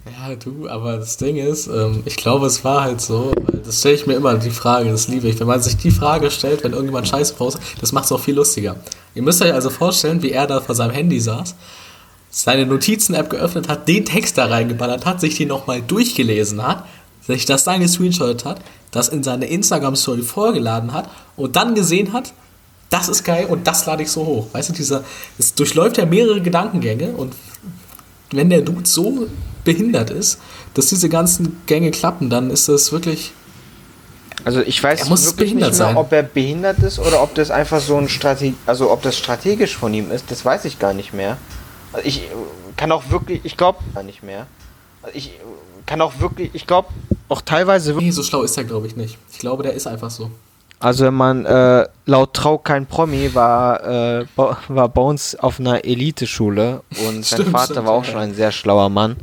Ja, du, aber das Ding ist, ähm, ich glaube, es war halt so, das stelle ich mir immer die Frage, das liebe ich. Wenn man sich die Frage stellt, wenn irgendjemand Scheiß postet, das macht es auch viel lustiger. Ihr müsst euch also vorstellen, wie er da vor seinem Handy saß, seine Notizen-App geöffnet hat, den Text da reingeballert hat, sich den nochmal durchgelesen hat, sich das dann gescreenshottet hat, das in seine Instagram-Story vorgeladen hat und dann gesehen hat, das ist geil und das lade ich so hoch. Weißt du, dieser, es durchläuft ja mehrere Gedankengänge und wenn der Dude so behindert ist, dass diese ganzen Gänge klappen, dann ist das wirklich. Also ich weiß Er muss wirklich nicht mehr, sein. ob er behindert ist oder ob das einfach so ein Strate also ob das strategisch von ihm ist, das weiß ich gar nicht mehr. Also ich äh, kann auch wirklich, ich glaube gar nicht mehr. Also ich äh, kann auch wirklich, ich glaube auch teilweise wirklich, Nee, so schlau ist er, glaube ich, nicht. Ich glaube, der ist einfach so. Also wenn man äh, laut Trau kein Promi war, äh, war Bones auf einer Eliteschule und sein Stimmt, Vater stimmt, war auch ja. schon ein sehr schlauer Mann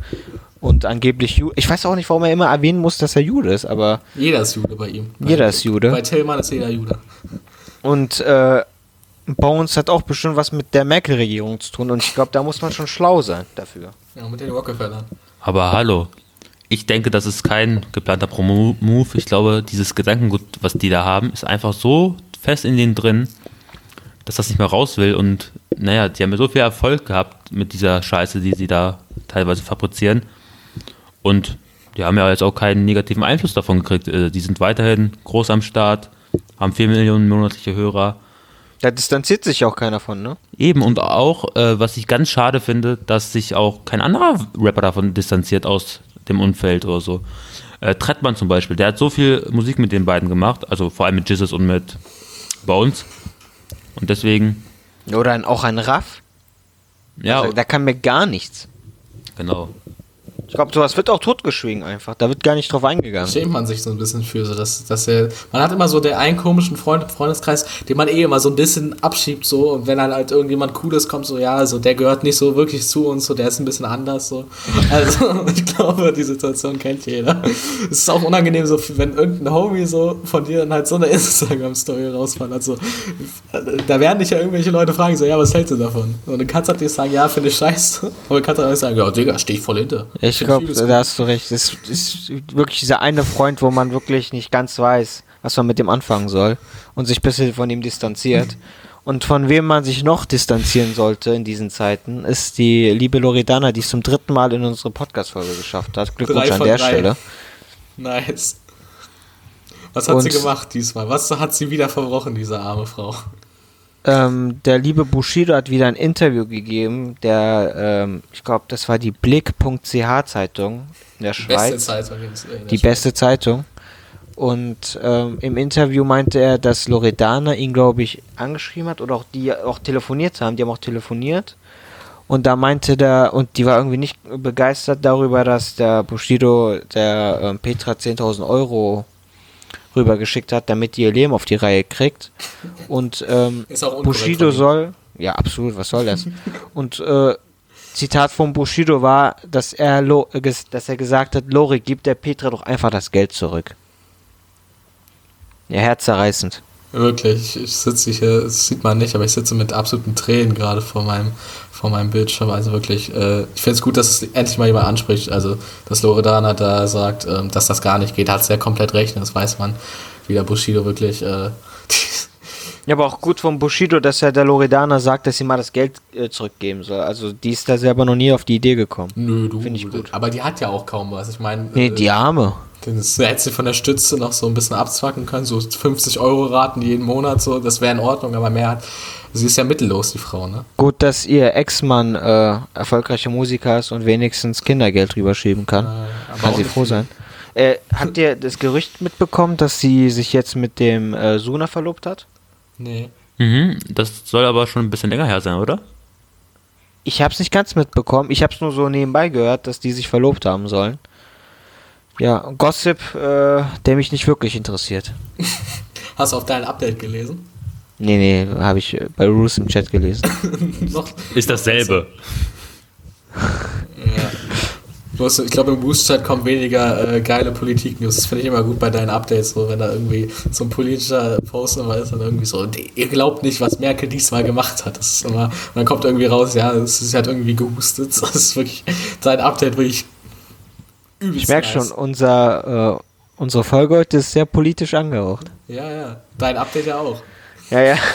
und angeblich Jude. Ich weiß auch nicht, warum er immer erwähnen muss, dass er Jude ist, aber Jeder ist Jude bei ihm. jeder bei, ist Jude. Bei Tillmann ist jeder Jude. Und äh, Bones hat auch bestimmt was mit der Merkel-Regierung zu tun und ich glaube, da muss man schon schlau sein dafür. Ja, mit den Rockefellern. Aber hallo, ich denke, das ist kein geplanter Promo-Move. Ich glaube, dieses Gedankengut, was die da haben, ist einfach so fest in denen drin, dass das nicht mehr raus will. Und naja, die haben ja so viel Erfolg gehabt mit dieser Scheiße, die sie da teilweise fabrizieren. Und die haben ja jetzt auch keinen negativen Einfluss davon gekriegt. Äh, Die sind weiterhin groß am Start, haben 4 Millionen monatliche Hörer. Da distanziert sich auch keiner von, ne? Eben, und auch, äh, was ich ganz schade finde, dass sich auch kein anderer Rapper davon distanziert aus dem Umfeld oder so. Äh, Trettmann zum Beispiel, der hat so viel Musik mit den beiden gemacht, also vor allem mit Jesus und mit Bones. Und deswegen, Oder ein, auch ein Raff. ja, Also, da kann mir gar nichts. genau. Ich glaube, sowas wird auch totgeschwiegen einfach. Da wird gar nicht drauf eingegangen. Schämt man sich so ein bisschen für, so dass, dass er, man hat immer so den einen komischen Freund im Freundeskreis, den man eh immer so ein bisschen abschiebt, so, und wenn dann halt irgendjemand Cooles kommt, so, ja, also der gehört nicht so wirklich zu uns, so, der ist ein bisschen anders, so. Also, ich glaube, die Situation kennt jeder. Es ist auch unangenehm, so, wenn irgendein Homie so von dir dann halt so eine Instagram-Story rausfällt, also, da werden dich ja irgendwelche Leute fragen, so, ja, was hältst du davon? Und dann kannst du dir sagen, ja, finde ich scheiße, aber du kannst halt auch sagen, ja, Digga, steh ich voll hinter. Ich glaube, da hast du recht. Es ist wirklich dieser eine Freund, wo man wirklich nicht ganz weiß, was man mit dem anfangen soll und sich ein bisschen von ihm distanziert. Und von wem man sich noch distanzieren sollte in diesen Zeiten, ist die liebe Loredana, die es zum dritten Mal in unsere Podcast-Folge geschafft hat. Glückwunsch an der drei. Stelle. Nice. Was hat sie Und- gemacht diesmal? Was hat sie wieder verbrochen, diese arme Frau? Ähm, der liebe Bushido hat wieder ein Interview gegeben, der, ähm, ich glaube, das war die Blick.ch Zeitung in der Schweiz. Beste Zeitung. in der die Schweiz. beste Zeitung. Und ähm, im Interview meinte er, dass Loredana ihn, glaube ich, angeschrieben hat oder auch die auch telefoniert haben. Die haben auch telefoniert. Und da meinte der, und die war irgendwie nicht begeistert darüber, dass der Bushido der ähm, Petra 10.000 Euro rübergeschickt hat, damit die ihr Leben auf die Reihe kriegt. Und ähm, Bushido soll, ja absolut, was soll das? Und äh, Zitat von Bushido war, dass er, dass er gesagt hat, Lori, gib der Petra doch einfach das Geld zurück. Ja, herzerreißend. Wirklich, ich sitze hier, das sieht man nicht, aber ich sitze mit absoluten Tränen gerade vor meinem, vor meinem Bildschirm. Also wirklich, äh, ich finde es gut, dass es endlich mal jemand anspricht. Also, dass Loredana da sagt, ähm, dass das gar nicht geht, hat es ja komplett recht. Das weiß man, wie der Bushido wirklich. Äh, Ja, aber auch gut von Bushido, dass er der Loredana sagt, dass sie mal das Geld äh, zurückgeben soll. Also die ist da selber noch nie auf die Idee gekommen. Nö, du. Finde ich gut. Aber die hat ja auch kaum was. Ich meine, Nee, äh, die Arme. Das hätte sie von der Stütze noch so ein bisschen abzwacken können, so 50 Euro Raten jeden Monat, so, das wäre in Ordnung, aber mehr hat. Sie ist ja mittellos, die Frau, ne? Gut, dass ihr Ex-Mann äh, erfolgreicher Musiker ist und wenigstens Kindergeld rüberschieben kann. Äh, kann sie froh sein. Äh, habt ihr das Gerücht mitbekommen, dass sie sich jetzt mit dem äh, Suna verlobt hat? Nee. Mhm, das soll aber schon ein bisschen länger her sein, oder? Ich hab's nicht ganz mitbekommen. Ich hab's nur so nebenbei gehört, dass die sich verlobt haben sollen. Ja, Gossip, äh, der mich nicht wirklich interessiert. Hast du auf dein Update gelesen? Nee, nee, habe ich äh, bei Roos im Chat gelesen. noch? Ist dasselbe. Ja. Bloß, ich glaube, im Boost-Chat kommen weniger äh, geile Politik-News. Das finde ich immer gut bei deinen Updates, so wenn da irgendwie so ein politischer Post immer ist, dann irgendwie so, "Die- ihr glaubt nicht, was Merkel diesmal gemacht hat. Das ist immer, und dann kommt irgendwie raus, ja, es ist halt irgendwie gehustet. Das ist wirklich, dein Update wirklich übelst Ich merke nice. schon, unser, äh, unsere Folge heute ist sehr politisch angehaucht. Ja, ja. Dein Update ja auch. Ja, ja.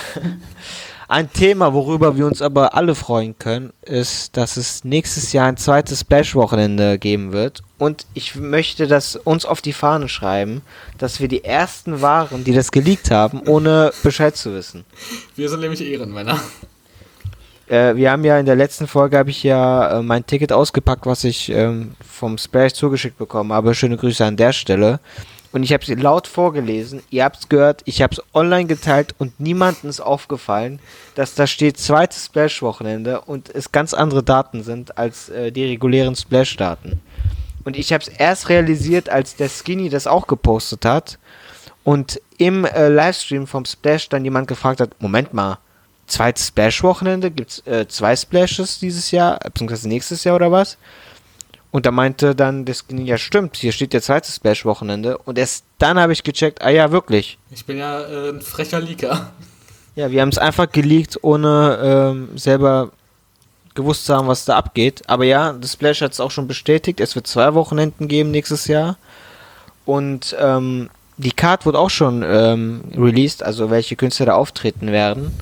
Ein Thema, worüber wir uns aber alle freuen können, ist, dass es nächstes Jahr ein zweites Splash-Wochenende geben wird. Und ich möchte das uns auf die Fahne schreiben, dass wir die ersten waren, die das geleakt haben, ohne Bescheid zu wissen. Wir sind nämlich Ehrenmänner. Äh, wir haben ja in der letzten Folge habe ich ja äh, mein Ticket ausgepackt, was ich ähm, vom Splash zugeschickt bekommen habe. Schöne Grüße an der Stelle. Und ich habe es laut vorgelesen. Ihr habt es gehört. Ich habe es online geteilt und niemandem ist aufgefallen, dass da steht zweites Splash-Wochenende und es ganz andere Daten sind als äh, die regulären Splash-Daten. Und ich habe es erst realisiert, als der Skinny das auch gepostet hat und im äh, Livestream vom Splash dann jemand gefragt hat: Moment mal, zweites Splash-Wochenende? Gibt es äh, zwei Splashes dieses Jahr, beziehungsweise nächstes Jahr oder was? Und da meinte dann Skinny: Ja, stimmt, hier steht der zweite Splash-Wochenende. Und erst dann habe ich gecheckt: Ah ja, wirklich. Ich bin ja äh, ein frecher Leaker. Ja, wir haben es einfach geleakt, ohne ähm, selber gewusst zu haben, was da abgeht. Aber ja, das Splash hat es auch schon bestätigt. Es wird zwei Wochenenden geben nächstes Jahr. Und ähm, die Card wurde auch schon ähm, released, also welche Künstler da auftreten werden.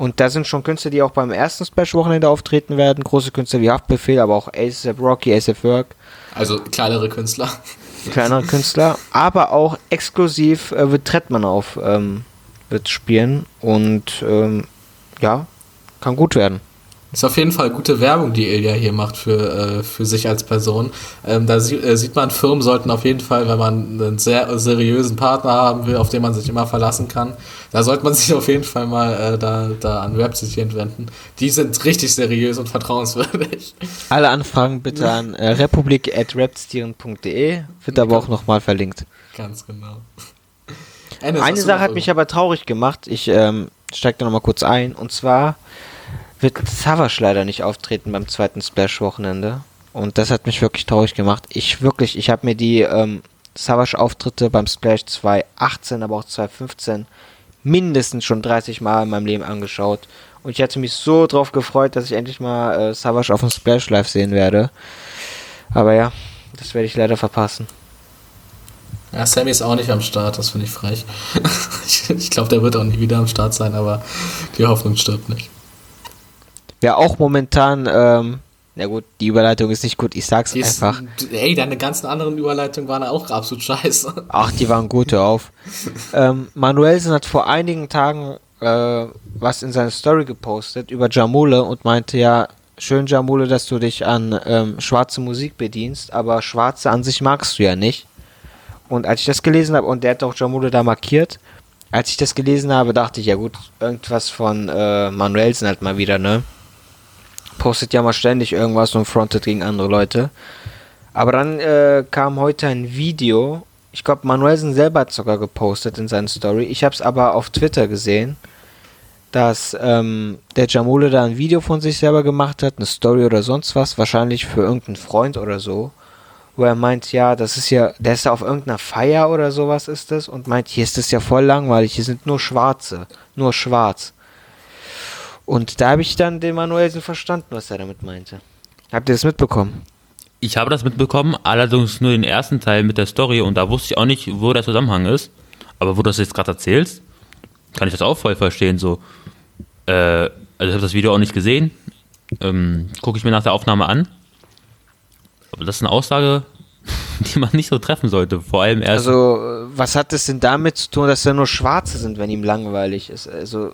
Und da sind schon Künstler, die auch beim ersten Splash-Wochenende auftreten werden. Große Künstler wie Haftbefehl, aber auch ASAP Rocky, ASAP Work Also kleinere Künstler. kleinere Künstler, aber auch exklusiv äh, wird Trettmann auf ähm, wird spielen und ähm, ja, kann gut werden. Ist auf jeden Fall gute Werbung, die Ilja hier macht für, äh, für sich als Person. Ähm, da sie, äh, sieht man, Firmen sollten auf jeden Fall, wenn man einen sehr seriösen Partner haben will, auf den man sich immer verlassen kann, da sollte man sich auf jeden Fall mal äh, da, da an Website wenden. Die sind richtig seriös und vertrauenswürdig. Alle Anfragen bitte an äh, republik.rapstieren.de, wird aber auch nochmal verlinkt. Ganz genau. Ennis, Eine Sache hat mich aber traurig gemacht, ich ähm, steige da nochmal kurz ein, und zwar wird Savage leider nicht auftreten beim zweiten Splash-Wochenende. Und das hat mich wirklich traurig gemacht. Ich wirklich, ich habe mir die ähm, Savage-Auftritte beim Splash 2018, aber auch 2015 mindestens schon 30 Mal in meinem Leben angeschaut. Und ich hatte mich so drauf gefreut, dass ich endlich mal äh, Savage auf dem Splash Live sehen werde. Aber ja, das werde ich leider verpassen. Ja, Sammy ist auch nicht am Start, das finde ich frech. ich, ich glaube, der wird auch nie wieder am Start sein, aber die Hoffnung stirbt nicht. Wer auch momentan, ähm, ja gut, die Überleitung ist nicht gut, ich sag's die einfach. Ist, ey, deine ganzen anderen Überleitungen waren auch absolut scheiße. Ach, die waren gut, hör auf. ähm, Manuelsen hat vor einigen Tagen äh, was in seine Story gepostet über Jamule und meinte ja, schön Jamule, dass du dich an ähm, schwarze Musik bedienst, aber schwarze an sich magst du ja nicht. Und als ich das gelesen habe, und der hat auch Jamule da markiert, als ich das gelesen habe, dachte ich, ja gut, irgendwas von äh, Manuelsen halt mal wieder, ne? Postet ja mal ständig irgendwas und frontet gegen andere Leute. Aber dann äh, kam heute ein Video. Ich glaube, Manuelsen selber hat sogar gepostet in seiner Story. Ich habe es aber auf Twitter gesehen, dass ähm, der Jamule da ein Video von sich selber gemacht hat, eine Story oder sonst was, wahrscheinlich für irgendeinen Freund oder so, wo er meint, ja, das ist ja, der ist da auf irgendeiner Feier oder sowas ist das und meint, hier ist das ja voll langweilig, hier sind nur Schwarze, nur Schwarz. Und da habe ich dann den Manuelsen verstanden, was er damit meinte. Habt ihr das mitbekommen? Ich habe das mitbekommen, allerdings nur den ersten Teil mit der Story und da wusste ich auch nicht, wo der Zusammenhang ist. Aber wo du das jetzt gerade erzählst, kann ich das auch voll verstehen. So, äh, also ich habe das Video auch nicht gesehen, ähm, gucke ich mir nach der Aufnahme an. Aber das ist eine Aussage, die man nicht so treffen sollte. Vor allem erst. Also, äh, was hat es denn damit zu tun, dass da nur Schwarze sind, wenn ihm langweilig ist? Also, äh,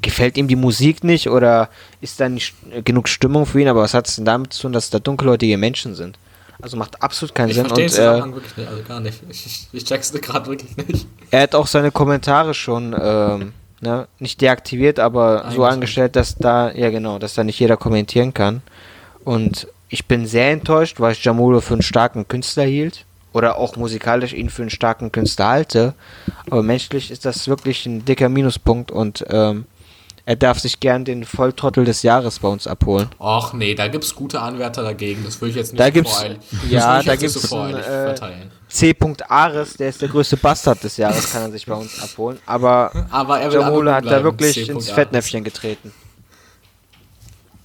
gefällt ihm die Musik nicht oder ist da nicht genug Stimmung für ihn? Aber was hat es denn damit zu tun, dass da dunkelhäutige Menschen sind? Also macht absolut keinen ich Sinn. Ich verstehe den äh, wirklich nicht, also gar nicht. Ich, ich, ich check's gerade wirklich nicht. Er hat auch seine Kommentare schon ähm, ne, nicht deaktiviert, aber so angestellt, dass da, ja genau, dass da nicht jeder kommentieren kann. Und ich bin sehr enttäuscht, weil ich Jamulo für einen starken Künstler hielt oder auch musikalisch ihn für einen starken Künstler halte. Aber menschlich ist das wirklich ein dicker Minuspunkt und ähm, er darf sich gern den Volltrottel des Jahres bei uns abholen. Och nee, da gibt es gute Anwärter dagegen. Das würde ich jetzt nicht da gibt's, Ja, da gibt es äh, C. Ares, der ist der größte Bastard des Jahres, kann er sich bei uns abholen. Aber, Aber er Jamule hat da wirklich ins Fettnäpfchen getreten.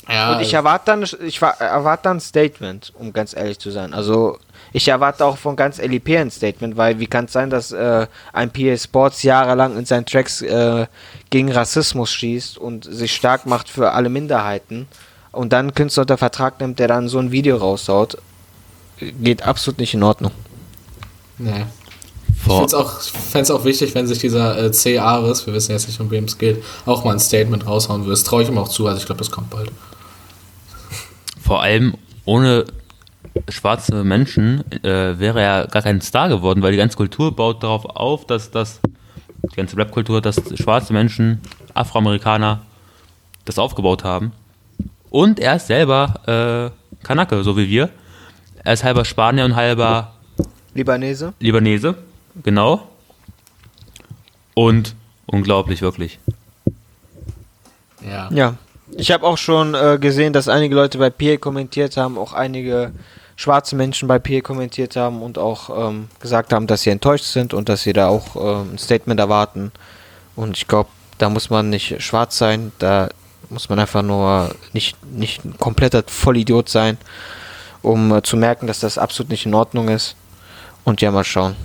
Ja, und ich erwarte dann, ich erwarte dann ein Statement, um ganz ehrlich zu sein. Also ich erwarte auch von ganz LIP ein Statement, weil wie kann es sein, dass äh, ein PA Sports jahrelang in seinen Tracks äh, gegen Rassismus schießt und sich stark macht für alle Minderheiten und dann Künstler unter Vertrag nimmt, der dann so ein Video raushaut, geht absolut nicht in Ordnung. Nee. Ich fände es auch, auch wichtig, wenn sich dieser äh, C. Ares, wir wissen jetzt nicht, um wem es geht, auch mal ein Statement raushauen würde. Das traue ich ihm auch zu, also ich glaube, das kommt bald vor allem ohne schwarze Menschen äh, wäre er gar kein Star geworden, weil die ganze Kultur baut darauf auf, dass das, die ganze Rap-Kultur, dass schwarze Menschen, Afroamerikaner das aufgebaut haben. Und er ist selber äh, Kanake, so wie wir. Er ist halber Spanier und halber Libanese. Libanese, genau. Und unglaublich, wirklich. Ja. Ja, ich habe auch schon äh, gesehen, dass einige Leute bei PA kommentiert haben, auch einige schwarze Menschen bei PA kommentiert haben und auch ähm, gesagt haben, dass sie enttäuscht sind und dass sie da auch äh, ein Statement erwarten. Und ich glaube, da muss man nicht schwarz sein, da muss man einfach nur nicht, nicht ein kompletter Vollidiot sein, um äh, zu merken, dass das absolut nicht in Ordnung ist. Und ja, mal schauen.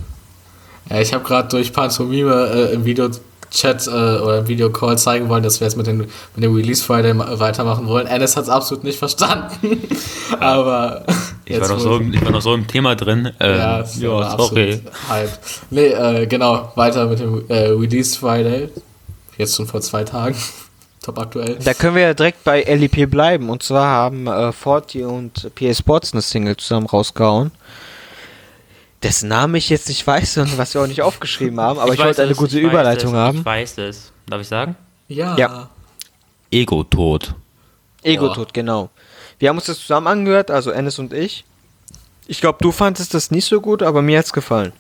Ja, ich habe gerade durch Pantomime äh, im Video Chat äh, oder im Videocall zeigen wollen, dass wir jetzt mit, den, mit dem Release Friday weitermachen wollen. Ennis hat es absolut nicht verstanden. Aber ich war, noch so, ich war noch so im Thema drin. Ähm, ja, ja sorry. Hype. Nee, äh, genau, weiter mit dem äh, Release Friday. Jetzt schon vor zwei Tagen. top aktuell. Da können wir ja direkt bei LEP bleiben. Und zwar haben äh, Forti und PA Sports eine Single zusammen rausgehauen. Dessen Namen ich jetzt nicht weiß und was wir auch nicht aufgeschrieben haben, aber ich, weiß wollte eine es, gute ich Überleitung es, haben. Ich weiß es. Darf ich sagen? Ja. Ja. Ego-Tod. Ego-Tod, genau. Wir haben uns das zusammen angehört, also Ennis und ich. Ich glaube, du fandest das nicht so gut, aber mir hat's gefallen.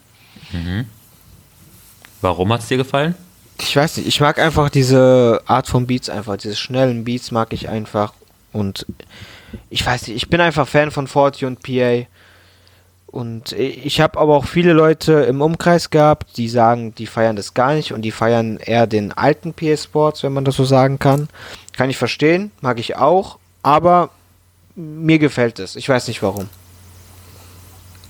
Warum hat es dir gefallen? Ich weiß nicht, ich mag einfach diese Art von Beats einfach, diese schnellen Beats mag ich einfach und ich weiß nicht, ich bin einfach Fan von Forti und PA und ich habe aber auch viele Leute im Umkreis gehabt, die sagen, die feiern das gar nicht und die feiern eher den alten PA Sports, wenn man das so sagen kann. Kann ich verstehen, mag ich auch, aber mir gefällt es. Ich weiß nicht warum.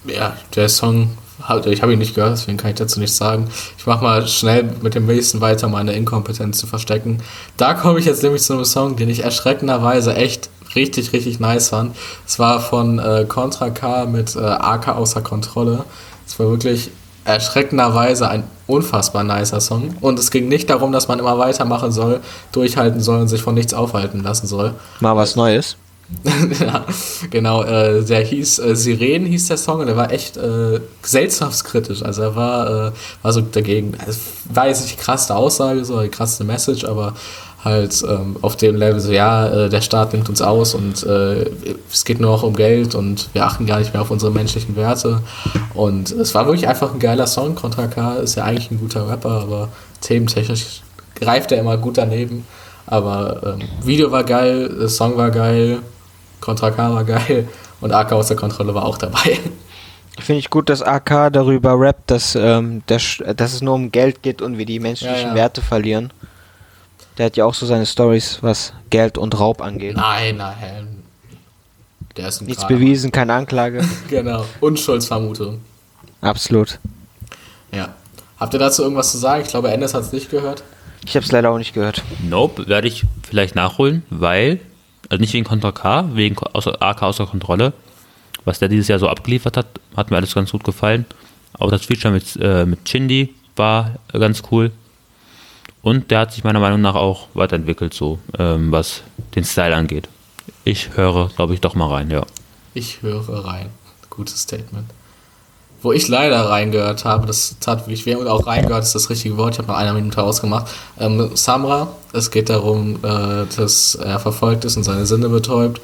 Ja, der Song, halt- ich habe ihn nicht gehört, deswegen kann ich dazu nichts sagen. Ich mache mal schnell mit dem nächsten weiter, meine Inkompetenz zu verstecken. Da komme ich jetzt nämlich zu einem Song, den ich erschreckenderweise echt richtig, richtig nice fand. Es war von äh, Contra K mit äh, AK außer Kontrolle. Es war wirklich erschreckenderweise ein unfassbar nicer Song. Und es ging nicht darum, dass man immer weitermachen soll, durchhalten soll und sich von nichts aufhalten lassen soll. Mal was Neues. ja, genau, äh, der hieß äh, Sirenen hieß der Song und der war echt äh, seltsamst kritisch. Also er war, äh, war so dagegen, also war jetzt nicht die krasse Aussage, so die krasse Message, aber halt ähm, auf dem Level so, ja, äh, der Staat nimmt uns aus und äh, es geht nur noch um Geld und wir achten gar nicht mehr auf unsere menschlichen Werte. Und es war wirklich einfach ein geiler Song. Contra K ist ja eigentlich ein guter Rapper, aber thementechnisch greift er immer gut daneben. Aber ähm, Video war geil, der Song war geil, Contra K war geil und AK aus der Kontrolle war auch dabei. Finde ich gut, dass AK darüber rappt, dass, ähm, Sch- dass es nur um Geld geht und wir die menschlichen Ja, ja. Werte verlieren. Der hat ja auch so seine Stories, was Geld und Raub angeht. Nein, nein. Der ist ein Nichts gerader bewiesen, keine Anklage. Genau, Unschuldsvermutung. Absolut. Ja. Habt ihr dazu irgendwas zu sagen? Ich glaube, Endes hat es nicht gehört. Ich habe es leider auch nicht gehört. Nope, werde ich vielleicht nachholen, weil, also nicht wegen Contra K, wegen außer, AK außer Kontrolle. Was der dieses Jahr so abgeliefert hat, hat mir alles ganz gut gefallen. Auch das Feature mit, äh, mit Chindi war ganz cool. Und der hat sich meiner Meinung nach auch weiterentwickelt, so ähm, was den Style angeht. Ich höre, glaube ich, doch mal rein, ja. Ich höre rein. Gutes Statement. Wo ich leider reingehört habe, das tat wirklich weh und auch reingehört ist das richtige Wort, ich habe nach einer Minute ausgemacht. Ähm, Samra, es geht darum, äh, dass er verfolgt ist und seine Sinne betäubt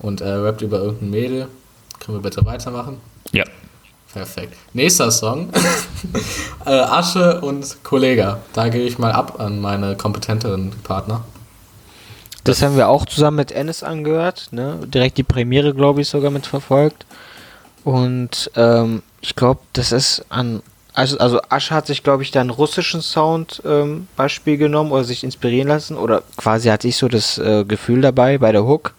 und er rappt über irgendein Mädel. Können wir bitte weitermachen? Ja. Perfekt. Nächster Song. äh, Asche und Kollega. Da gehe ich mal ab an meine kompetenteren Partner. Das haben wir auch zusammen mit Ennis angehört. Ne? Direkt die Premiere, glaube ich, sogar mitverfolgt. Und ähm, ich glaube, das ist an. Also, also Asche hat sich, glaube ich, da einen russischen Sound ähm, Beispiel genommen oder sich inspirieren lassen. Oder quasi hatte ich so das äh, Gefühl dabei bei der Hook.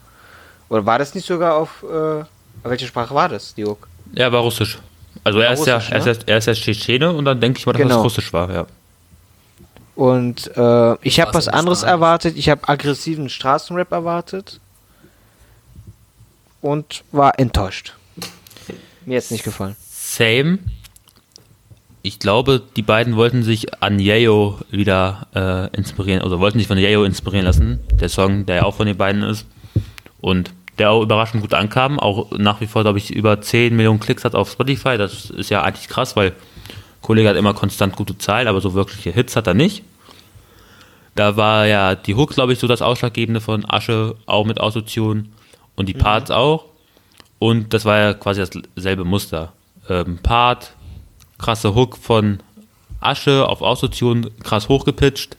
Oder war das nicht sogar auf. Äh, welche Sprache war das, die Hook? Er war russisch. Also er War ist, ja, russisch, er, ist ne? ja, er ist ja Tschetschene und dann denke ich mal, dass Genau. das russisch war, ja. Und äh, ich habe was anderes Spanisch. erwartet. Ich habe aggressiven Straßenrap erwartet. Und war enttäuscht. Mir jetzt nicht gefallen. Same. Ich glaube, die beiden wollten sich an Yayo wieder äh, inspirieren, also wollten sich von Yayo inspirieren lassen. Der Song, der ja auch von den beiden ist. Und der auch überraschend gut ankam. Auch nach wie vor, glaube ich, über 10 Millionen Klicks hat auf Spotify. Das ist ja eigentlich krass, weil Kollege hat immer konstant gute Zahlen, aber so wirkliche Hits hat er nicht. Da war ja die Hook, glaube ich, so das Ausschlaggebende von Asche, auch mit Autotune und die Parts auch. Und das war ja quasi dasselbe Muster. Ähm, Part, krasse Hook von Asche auf Autotune, krass hochgepitcht.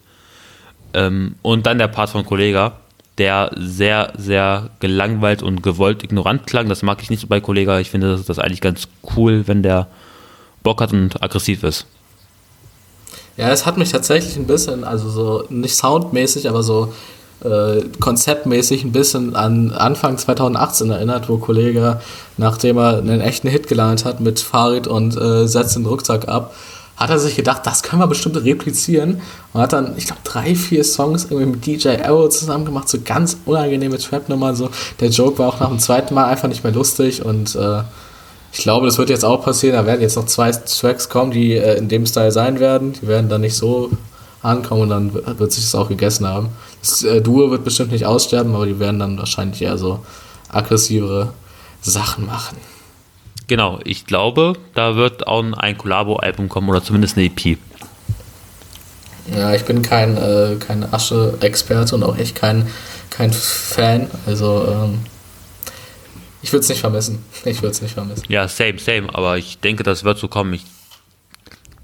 Ähm, und dann der Part von Kollega, der sehr, sehr gelangweilt und gewollt ignorant klang. Das mag ich nicht so bei Kollega. Ich finde das, das eigentlich ganz cool, wenn der Bock hat und aggressiv ist. Ja, es hat mich tatsächlich ein bisschen, also so nicht soundmäßig, aber so äh, konzeptmäßig ein bisschen an Anfang 2018 erinnert, wo Kollege, nachdem er einen echten Hit gelandet hat mit Farid und äh, setzt den Rucksack ab, hat er sich gedacht, das können wir bestimmt replizieren und hat dann, ich glaube, drei, vier Songs irgendwie mit DJ Arrow zusammen gemacht, so ganz unangenehme Trap-Nummern. So. Der Joke war auch nach dem zweiten Mal einfach nicht mehr lustig und äh, ich glaube, das wird jetzt auch passieren. Da werden jetzt noch zwei Tracks kommen, die äh, in dem Style sein werden. Die werden dann nicht so ankommen und dann wird sich das auch gegessen haben. Das äh, Duo wird bestimmt nicht aussterben, aber die werden dann wahrscheinlich eher so aggressivere Sachen machen. Genau, ich glaube, da wird auch ein Collabo-Album kommen oder zumindest eine EP. Ja, ich bin kein, äh, kein Asche-Experte und auch echt kein, kein Fan. Also, ähm, ich würde es nicht vermissen. Ich würde es nicht vermissen. Ja, same, same, aber ich denke, das wird so kommen. Ich,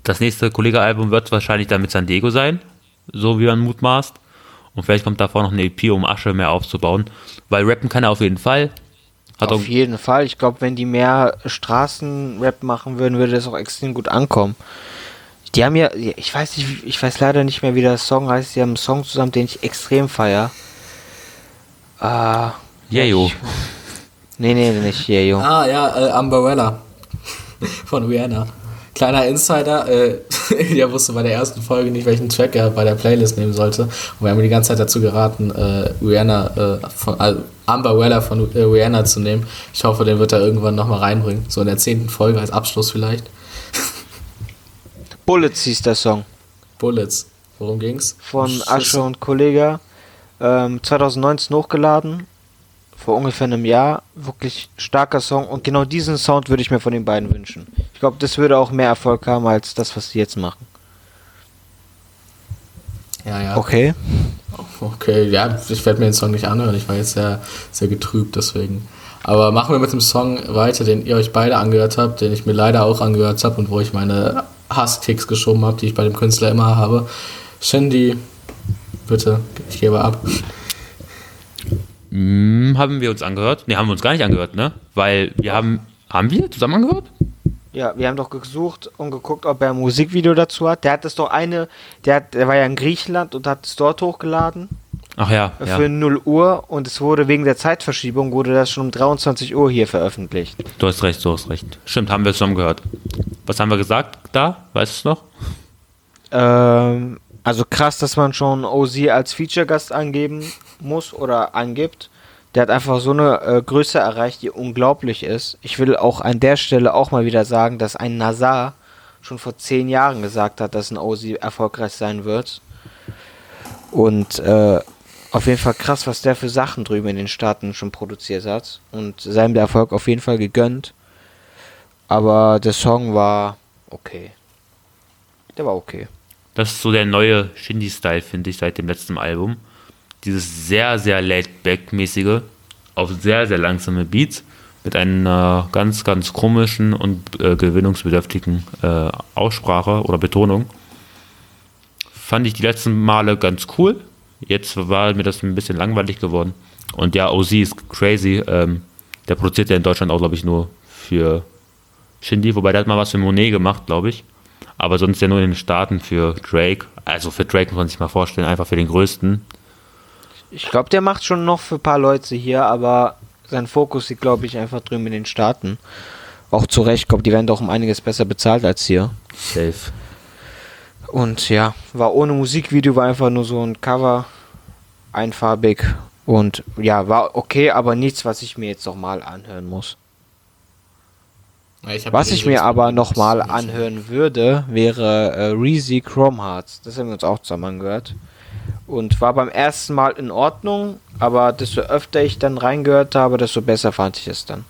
das nächste Kollege-Album wird wahrscheinlich dann mit San Diego sein, so wie man mutmaßt. Und vielleicht kommt davor noch eine EP, um Asche mehr aufzubauen. Weil rappen kann er auf jeden Fall. Hat Auf jeden Fall. Ich glaube, wenn die mehr Straßenrap machen würden, würde das auch extrem gut ankommen. Die haben ja, ich weiß nicht, ich weiß leider nicht mehr, wie der Song heißt. Die haben einen Song zusammen, den ich extrem feier. Ah. Jejo. ich- Nee, nee, nicht Jejo. Ah, ja, äh, Umbrella von Rihanna. Kleiner Insider, äh, Ilja wusste bei der ersten Folge nicht, welchen Track er bei der Playlist nehmen sollte. Und wir haben die ganze Zeit dazu geraten, äh, Rihanna, äh, von, also Umbrella von äh, Rihanna zu nehmen. Ich hoffe, den wird er irgendwann nochmal reinbringen. So in der zehnten Folge als Abschluss vielleicht. Bullets hieß der Song. Bullets. Worum ging's? Von. Asche und Kollega. Ähm, 2019 hochgeladen. Vor ungefähr einem Jahr. Wirklich starker Song. Und genau diesen Sound würde ich mir von den beiden wünschen. Ich glaube, das würde auch mehr Erfolg haben als das, was sie jetzt machen. Ja, ja. Okay. Okay, ja, ich werde mir den Song nicht anhören. Ich war jetzt sehr, sehr getrübt deswegen. Aber machen wir mit dem Song weiter, den ihr euch beide angehört habt, den ich mir leider auch angehört habe und wo ich meine Hasskicks geschoben habe, die ich bei dem Künstler immer habe. Shindy, bitte, ich gebe ab. Hm, haben wir uns angehört? Ne, haben wir uns gar nicht angehört, ne? Weil wir haben, haben wir zusammen angehört? Ja, wir haben doch gesucht und geguckt, ob er ein Musikvideo dazu hat. Der hat das doch eine, der, hat, der war ja in Griechenland und hat es dort hochgeladen Ach ja, äh, ja. für 0 Uhr und es wurde wegen der Zeitverschiebung wurde das schon um 23 Uhr hier veröffentlicht. Du hast recht, du hast recht. Stimmt, haben wir zusammen gehört. Was haben wir gesagt da? Weißt du es noch? Ähm, also krass, dass man schon OZ als Feature-Gast angeben muss oder angibt. Der hat einfach so eine äh, Größe erreicht, die unglaublich ist. Ich will auch an der Stelle auch mal wieder sagen, dass ein Nazar schon vor zehn Jahren gesagt hat, dass ein OZ erfolgreich sein wird. Und äh, auf jeden Fall krass, was der für Sachen drüben in den Staaten schon produziert hat. Und seinem der Erfolg auf jeden Fall gegönnt. Aber der Song war okay. Der war okay. Das ist so der neue Shindy-Style, finde ich, seit dem letzten Album. Dieses sehr, sehr laid-back-mäßige, auf sehr, sehr langsame Beats mit einer ganz, ganz komischen und äh, gewinnungsbedürftigen äh, Aussprache oder Betonung. Fand ich die letzten Male ganz cool. Jetzt war mir das ein bisschen langweilig geworden. Und ja, OZ ist crazy. Ähm, der produziert ja in Deutschland auch, glaube ich, nur für Shindy, wobei der hat mal was für Monet gemacht, glaube ich. Aber sonst ja nur in den Staaten für Drake. Also für Drake muss man sich mal vorstellen, einfach für den größten. Ich glaube, der macht schon noch für ein paar Leute hier, aber sein Fokus liegt, glaube ich, einfach drüben in den Staaten. Auch zu Recht, ich glaube, die werden doch um einiges besser bezahlt als hier. Safe. Und ja, war ohne Musikvideo, war einfach nur so ein Cover, einfarbig und ja, war okay, aber nichts, was ich mir jetzt nochmal anhören muss. Hab Was ich mir aber nochmal anhören würde, wäre äh, Reezy Chrome Hearts. Das haben wir uns auch zusammen angehört. Und war beim ersten Mal in Ordnung, aber desto öfter ich dann reingehört habe, desto besser fand ich es dann.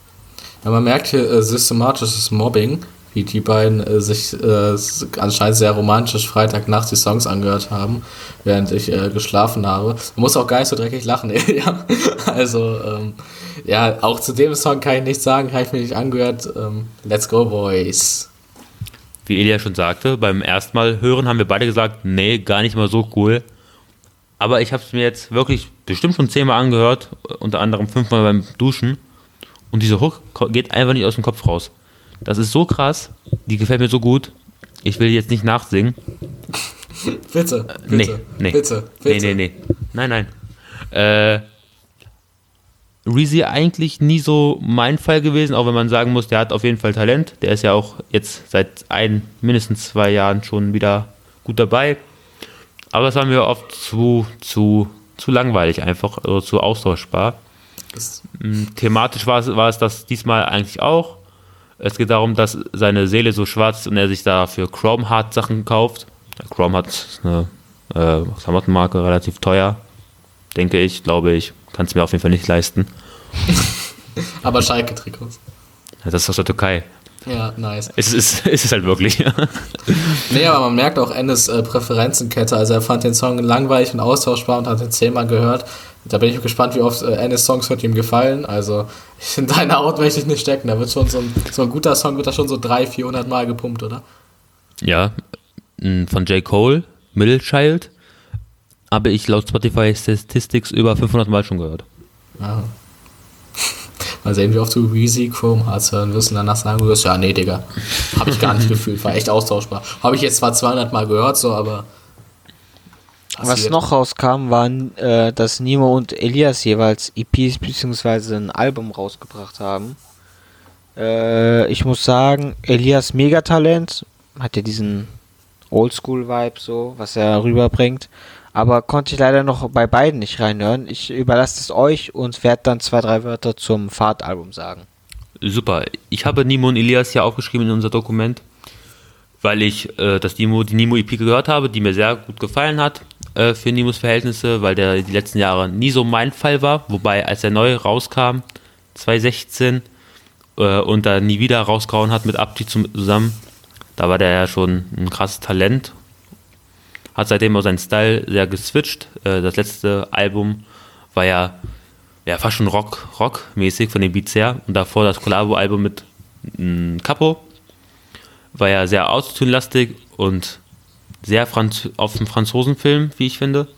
Ja, man merkt hier äh, systematisches Mobbing, wie die beiden äh, sich äh, anscheinend sehr romantisch Freitagnacht die Songs angehört haben, während ich äh, geschlafen habe. Man muss auch gar nicht so dreckig lachen, ja. Also, ähm, ja, auch zu dem Song kann ich nichts sagen, habe ich mir nicht angehört. Ähm, let's go, Boys. Wie Elia schon sagte, beim ersten Mal hören haben wir beide gesagt, nee, gar nicht mal so cool. Aber ich habe es mir jetzt wirklich bestimmt schon zehnmal angehört, unter anderem fünfmal beim Duschen. Und diese Hook geht einfach nicht aus dem Kopf raus. Das ist so krass, die gefällt mir so gut. Ich will jetzt nicht nachsingen. Bitte, bitte, nee, nee. bitte, Nee, bitte. nee, nee. Nein, nein. Äh, Reezy eigentlich nie so mein Fall gewesen, auch wenn man sagen muss, der hat auf jeden Fall Talent. Der ist ja auch jetzt seit ein, mindestens zwei Jahren schon wieder gut dabei. Aber das war mir oft zu, zu, zu langweilig einfach, also zu austauschbar. Mm, Thematisch war es, war es das diesmal eigentlich auch. Es geht darum, dass seine Seele so schwarz ist und er sich dafür Chrome Heart Sachen kauft. Chrome Heart ist eine Äh, Klamottenmarke, relativ teuer. Denke ich, glaube ich. Kannst mir auf jeden Fall nicht leisten. Aber Schalke-Trikots. Das ist aus der Türkei. Ja, nice. Es ist, es ist halt wirklich. Nee, aber man merkt auch Endes äh, Präferenzenkette. Also er fand den Song langweilig und austauschbar und hat ihn zehnmal gehört. Da bin ich gespannt, wie oft äh, Endes Songs heute ihm gefallen. Also in deiner Haut möchte ich nicht stecken. Da wird schon so ein, so ein guter Song, wird da schon so 300, 400 Mal gepumpt, oder? ja, m, von J. Cole, Middle Child, habe ich laut Spotify Statistics über 500 Mal schon gehört. Ja. Mal sehen, wie oft du Weezy Chrome Hearts hören und danach sagen wirst, ja, nee, Digga, habe ich gar nicht gefühlt, war echt austauschbar. Habe ich jetzt zwar 200 Mal gehört, so, aber... Was passiert. noch rauskam, waren, äh, dass Nemo und Elias jeweils EPs bzw. ein Album rausgebracht haben. Äh, ich muss sagen, Elias Megatalent, hat ja diesen Oldschool-Vibe so, was er rüberbringt. Aber konnte ich leider noch bei beiden nicht reinhören. Ich überlasse es euch und werde dann zwei, drei Wörter zum Fahrtalbum sagen. Super. Ich habe Nimo und Elias ja aufgeschrieben in unser Dokument, weil ich äh, das Nimo, die Nimo EP gehört habe, die mir sehr gut gefallen hat äh, für Nimos Verhältnisse, weil der die letzten Jahre nie so mein Fall war. Wobei, als er neu rauskam, 2016, äh, und da nie wieder rausgehauen hat mit Abdi zusammen, da war der ja schon ein krasses Talent. Hat seitdem auch seinen Style sehr geswitcht. Äh, das letzte Album war ja, ja fast schon Rock, Rock-mäßig von den Beats her. Und davor das Collabo-Album mit mm, Capo war ja sehr autotune-lastig und sehr Franz auf den Franzosenfilm, wie ich finde.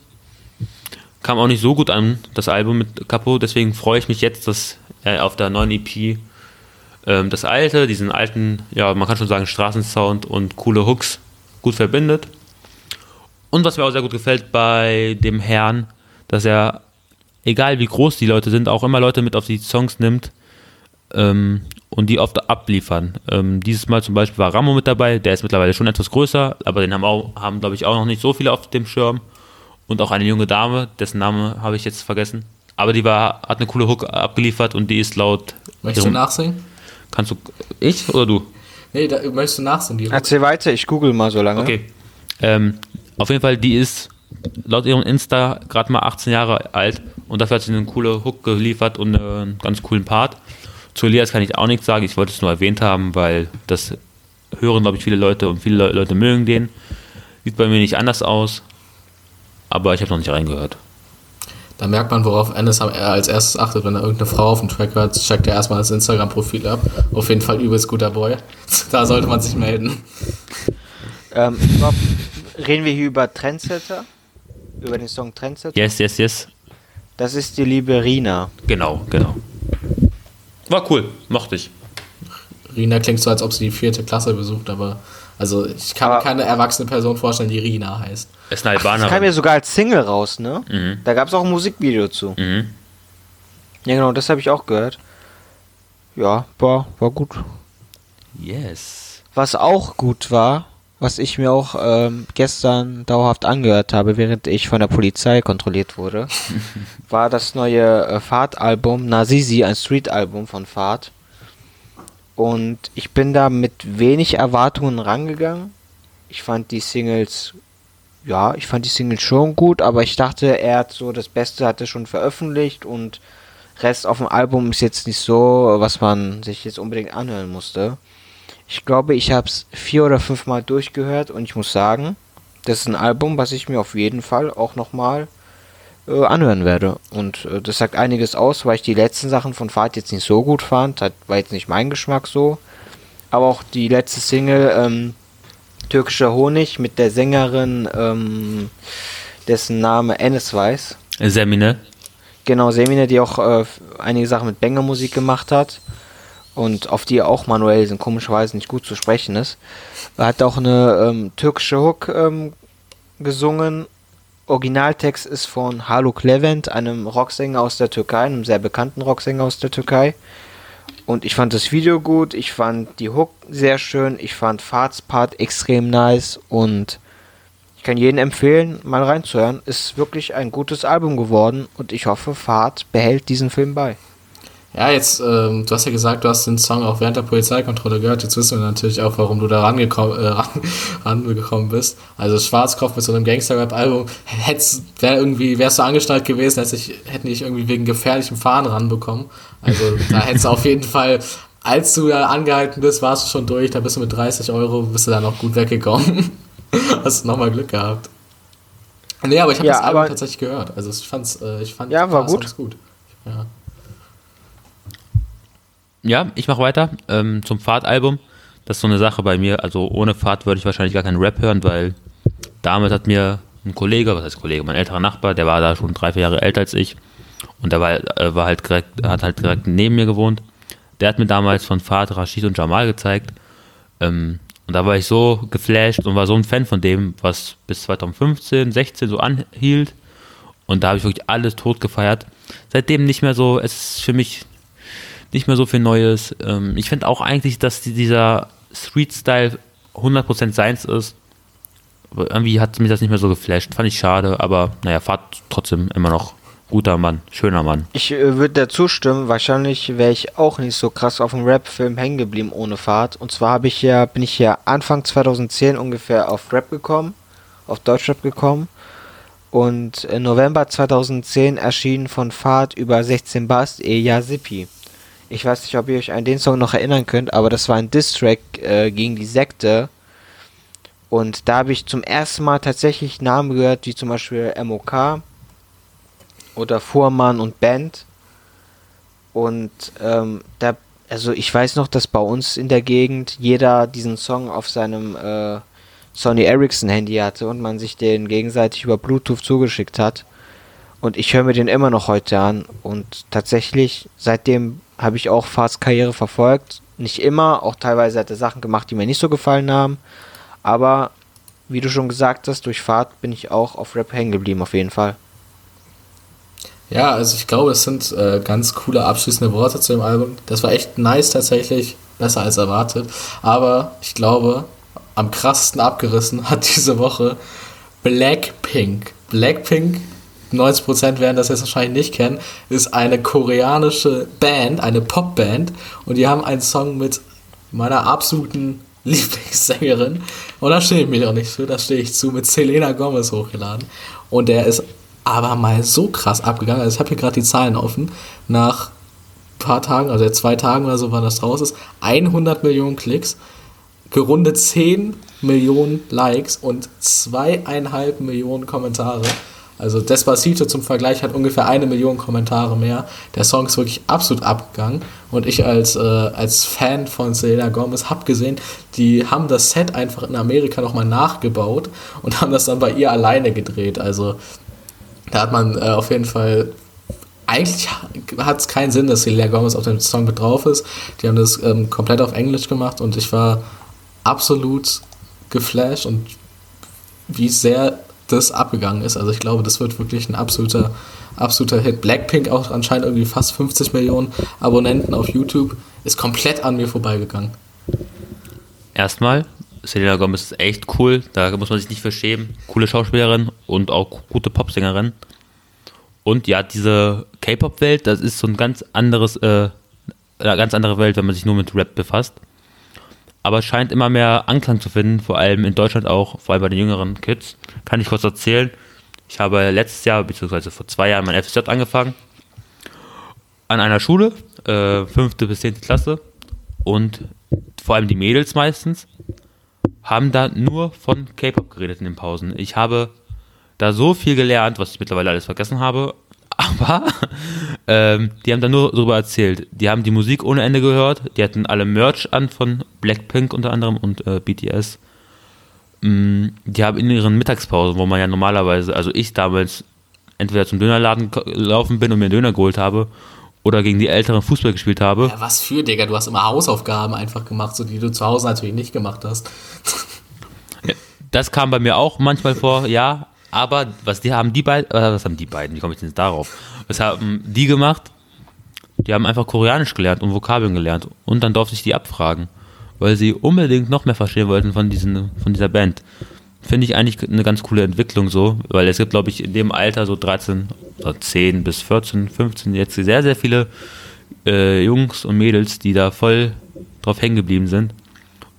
Kam auch nicht so gut an, das Album mit Capo, deswegen freue ich mich jetzt, dass er auf der neuen EP ähm, das alte, diesen alten, ja, man kann schon sagen, Straßensound und coole Hooks gut verbindet. Und was mir auch sehr gut gefällt bei dem Herrn, dass er, egal wie groß die Leute sind, auch immer Leute mit auf die Songs nimmt ähm, und die oft abliefern. Ähm, dieses Mal zum Beispiel war Ramo mit dabei, der ist mittlerweile schon etwas größer, aber den haben, auch, haben glaube ich, auch noch nicht so viele auf dem Schirm. Und auch eine junge Dame, dessen Name habe ich jetzt vergessen. Aber die war, hat eine coole Hook abgeliefert und die ist laut. Möchtest du nachsingen? Kannst du. Ich oder du? Nee, da, möchtest du nachsingen? Die Erzähl weiter, ich google mal so lange. Okay. Ähm, auf jeden Fall, die ist laut ihrem Insta gerade mal 18 Jahre alt und dafür hat sie eine coole Hook geliefert und äh, einen ganz coolen Part. Zu Elias kann ich auch nichts sagen, ich wollte es nur erwähnt haben, weil das hören, glaube ich, viele Leute und viele Le- Leute mögen den. Sieht bei mir nicht anders aus, aber ich habe noch nicht reingehört. Da merkt man, worauf Ennis am- er als erstes achtet, wenn er irgendeine Frau auf dem Track hört, checkt er erstmal das Instagram-Profil ab. Auf jeden Fall übelst guter Boy. Da sollte man sich melden. Ähm, überhaupt- reden wir hier über Trendsetter? Über den Song Trendsetter? Yes, yes, yes. Das ist die liebe Rina. Genau, genau. War cool, mochte ich. Rina klingt so, als ob sie die vierte Klasse besucht, aber also ich kann mir Aber- keine erwachsene Person vorstellen, die Rina heißt. Es ist eine Das kam ja Albanerin. sogar als Single raus, ne? Mhm. Da gab es auch ein Musikvideo zu. Mhm. Ja, genau, das habe ich auch gehört. Ja, war, war gut. Yes. Was auch gut war, was ich mir auch ähm, gestern dauerhaft angehört habe, während ich von der Polizei kontrolliert wurde, war das neue äh, Fahrt-Album Nazizi, ein Street-Album von Fahrt. Und ich bin da mit wenig Erwartungen rangegangen. Ich fand die Singles, ja, ich fand die Singles schon gut, aber ich dachte, er hat so das Beste hat er schon veröffentlicht und Rest auf dem Album ist jetzt nicht so, was man sich jetzt unbedingt anhören musste. Ich glaube, ich habe es vier oder fünf Mal durchgehört und ich muss sagen, das ist ein Album, was ich mir auf jeden Fall auch nochmal äh, anhören werde. Und äh, das sagt einiges aus, weil ich die letzten Sachen von Fahrt jetzt nicht so gut fand. Hat, war jetzt nicht mein Geschmack so. Aber auch die letzte Single, ähm, Türkischer Honig, mit der Sängerin, ähm, dessen Name Enes weiß. Semine. Genau, Semine, die auch äh, einige Sachen mit Banger-Musik gemacht hat und auf die auch manuell sind komischerweise nicht gut zu sprechen ist. Er hat auch eine ähm, türkische Hook ähm, gesungen. Originaltext ist von Haluk Levent, einem Rocksänger aus der Türkei, einem sehr bekannten Rocksänger aus der Türkei. Und ich fand das Video gut, ich fand die Hook sehr schön, ich fand Fahrtspart extrem nice und ich kann jedem empfehlen, mal reinzuhören. Ist wirklich ein gutes Album geworden und ich hoffe, Fahrt behält diesen Film bei. Ja, jetzt, ähm, du hast ja gesagt, du hast den Song auch während der Polizeikontrolle gehört. Jetzt wissen wir natürlich auch, warum du da rangekommen, äh, ran, rangekommen bist. Also Schwarzkopf mit so einem Gangster-Rap-Album. Wär irgendwie, wärst du angestellt gewesen, hätte ich, hätten dich irgendwie wegen gefährlichem Fahren ranbekommen. Also da hättest du auf jeden Fall, als du ja angehalten bist, warst du schon durch. Da bist du mit 30 Euro, bist du dann noch gut weggekommen. hast du nochmal Glück gehabt. Nee, aber ich habe Ja, das Album tatsächlich gehört. Also ich fand's, äh, ich fand Ja, war gut. Gut. Ja. Ja, ich mache weiter ähm, zum Fahrtalbum. Das ist so eine Sache bei mir. Also ohne Fahrt würde ich wahrscheinlich gar keinen Rap hören, weil damals hat mir ein Kollege, was heißt Kollege, mein älterer Nachbar, der war da schon drei, vier Jahre älter als ich und der war, äh, war halt direkt, hat halt direkt neben mir gewohnt. Der hat mir damals von Fahrt Rashid und Jamal gezeigt. Ähm, und da war ich so geflasht und war so ein Fan von dem, was bis 2015, 16 so anhielt. Und da habe ich wirklich alles tot gefeiert. Seitdem nicht mehr so, es ist für mich nicht mehr so viel Neues. Ähm, ich finde auch eigentlich, dass die, dieser Street-Style 100% seins ist. Aber irgendwie hat mich das nicht mehr so geflasht. Fand ich schade, aber naja, Fahrt trotzdem immer noch guter Mann, schöner Mann. Ich äh, würde dazu stimmen, wahrscheinlich wäre ich auch nicht so krass auf dem Rap-Film hängen geblieben ohne Fahrt. Und zwar habe ich ja, bin ich ja Anfang 2010 ungefähr auf Rap gekommen, auf Deutschrap gekommen. Und im November 2010 erschien von Fahrt über 16 Bast Eja Sippi. Ich weiß nicht, ob ihr euch an den Song noch erinnern könnt, aber das war ein Diss-Track äh, gegen die Sekte. Und da habe ich zum ersten Mal tatsächlich Namen gehört, wie zum Beispiel MOK oder Fuhrmann und Band. Und ähm, da, also ich weiß noch, dass bei uns in der Gegend jeder diesen Song auf seinem äh, Sony Ericsson Handy hatte und man sich den gegenseitig über Bluetooth zugeschickt hat. Und ich höre mir den immer noch heute an. Und tatsächlich, seitdem habe ich auch Farts Karriere verfolgt. Nicht immer, auch teilweise hat er Sachen gemacht, die mir nicht so gefallen haben. Aber wie du schon gesagt hast, durch Fahrt bin ich auch auf Rap hängen geblieben, auf jeden Fall. Ja, also ich glaube, es sind äh, ganz coole abschließende Worte zu dem Album. Das war echt nice tatsächlich, besser als erwartet. Aber ich glaube, am krassesten abgerissen hat diese Woche Blackpink. Blackpink, 90% werden das jetzt wahrscheinlich nicht kennen, ist eine koreanische Band, eine Popband. Und die haben einen Song mit meiner absoluten Lieblingssängerin. Und da stehe ich mich auch nicht für, da stehe ich zu, mit Selena Gomez hochgeladen. Und der ist aber mal so krass abgegangen. Also ich habe hier gerade die Zahlen offen. Nach ein paar Tagen, also zwei Tagen oder so, wann das raus ist, 100 Millionen Klicks, gerundet 10 Millionen Likes und zweieinhalb Millionen Kommentare. Also Despacito zum Vergleich hat ungefähr eine Million Kommentare mehr. Der Song ist wirklich absolut abgegangen. Und ich als, äh, als Fan von Selena Gomez habe gesehen, die haben das Set einfach in Amerika nochmal nachgebaut und haben das dann bei ihr alleine gedreht. Also da hat man äh, auf jeden Fall. Eigentlich hat es keinen Sinn, dass Selena Gomez auf dem Song mit drauf ist. Die haben das ähm, komplett auf Englisch gemacht und ich war absolut geflasht und wie sehr das abgegangen ist. Also ich glaube, das wird wirklich ein absoluter, absoluter Hit. Blackpink auch anscheinend irgendwie fast 50 Millionen Abonnenten auf YouTube. Ist komplett an mir vorbeigegangen. Erstmal, Selena Gomez ist echt cool, da muss man sich nicht für schämen. Coole Schauspielerin und auch gute Popsängerin. Und ja, diese K-Pop-Welt, das ist so ein ganz anderes, äh, eine ganz andere Welt, wenn man sich nur mit Rap befasst. Aber es scheint immer mehr Anklang zu finden, vor allem in Deutschland auch, vor allem bei den jüngeren Kids. Kann ich kurz erzählen. Ich habe letztes Jahr, beziehungsweise vor zwei Jahren, mein FSJ angefangen. An einer Schule, äh, fünfte bis zehnte Klasse. Und vor allem die Mädels meistens, haben da nur von K-Pop geredet in den Pausen. Ich habe da so viel gelernt, was ich mittlerweile alles vergessen habe, aber ähm, die haben da nur darüber erzählt. Die haben die Musik ohne Ende gehört, die hatten alle Merch an von Blackpink unter anderem und äh, BTS. Mm, die haben in ihren Mittagspausen, wo man ja normalerweise, also ich damals entweder zum Dönerladen gelaufen bin und mir einen Döner geholt habe oder gegen die Älteren Fußball gespielt habe. Ja, was für, Digga? Du hast immer Hausaufgaben einfach gemacht, so die du zu Hause natürlich nicht gemacht hast. Das kam bei mir auch manchmal vor, ja. Aber was die haben die beiden, äh, was haben die beiden? Wie komme ich denn jetzt darauf? Was haben die gemacht? Die haben einfach Koreanisch gelernt und Vokabeln gelernt und dann durfte ich die abfragen, weil sie unbedingt noch mehr verstehen wollten von diesen, von dieser Band. Finde ich eigentlich eine ganz coole Entwicklung so, weil es gibt, glaube ich, in dem Alter so 13 oder 10 bis 14, 15 jetzt sehr, sehr viele äh, Jungs und Mädels, die da voll drauf hängen geblieben sind.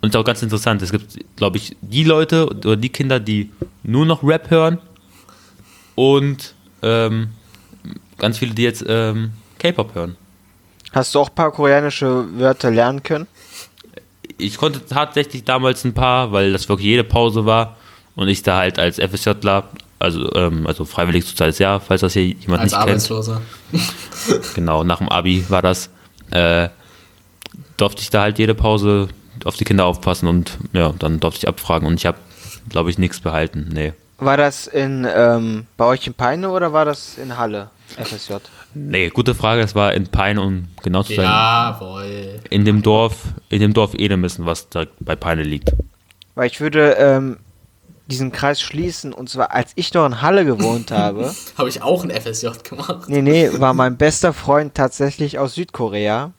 Und ist auch ganz interessant. Es gibt, glaube ich, die Leute oder die Kinder, die nur noch Rap hören und ähm, ganz viele, die jetzt ähm, K-Pop hören. Hast du auch ein paar koreanische Wörter lernen können? Ich konnte tatsächlich damals ein paar, weil das wirklich jede Pause war und ich da halt als FSJler, also, ähm, also freiwillig soziales Jahr, falls das hier jemand Als nicht kennt. Arbeitsloser. Genau, nach dem Abi war das. Äh, durfte ich da halt jede Pause auf die Kinder aufpassen und ja, dann durfte ich abfragen und ich habe, glaube ich, nichts behalten. Nee. War das in ähm, bei euch in Peine oder war das in Halle? FSJ. Nee, gute Frage. Es war in Peine, um genau zu sein. Jawohl. In dem Dorf, in dem Dorf Edemissen, was direkt bei Peine liegt. Weil ich würde ähm, diesen Kreis schließen und zwar als ich noch in Halle gewohnt habe. Habe ich auch ein FSJ gemacht. Nee, nee, war mein bester Freund tatsächlich aus Südkorea.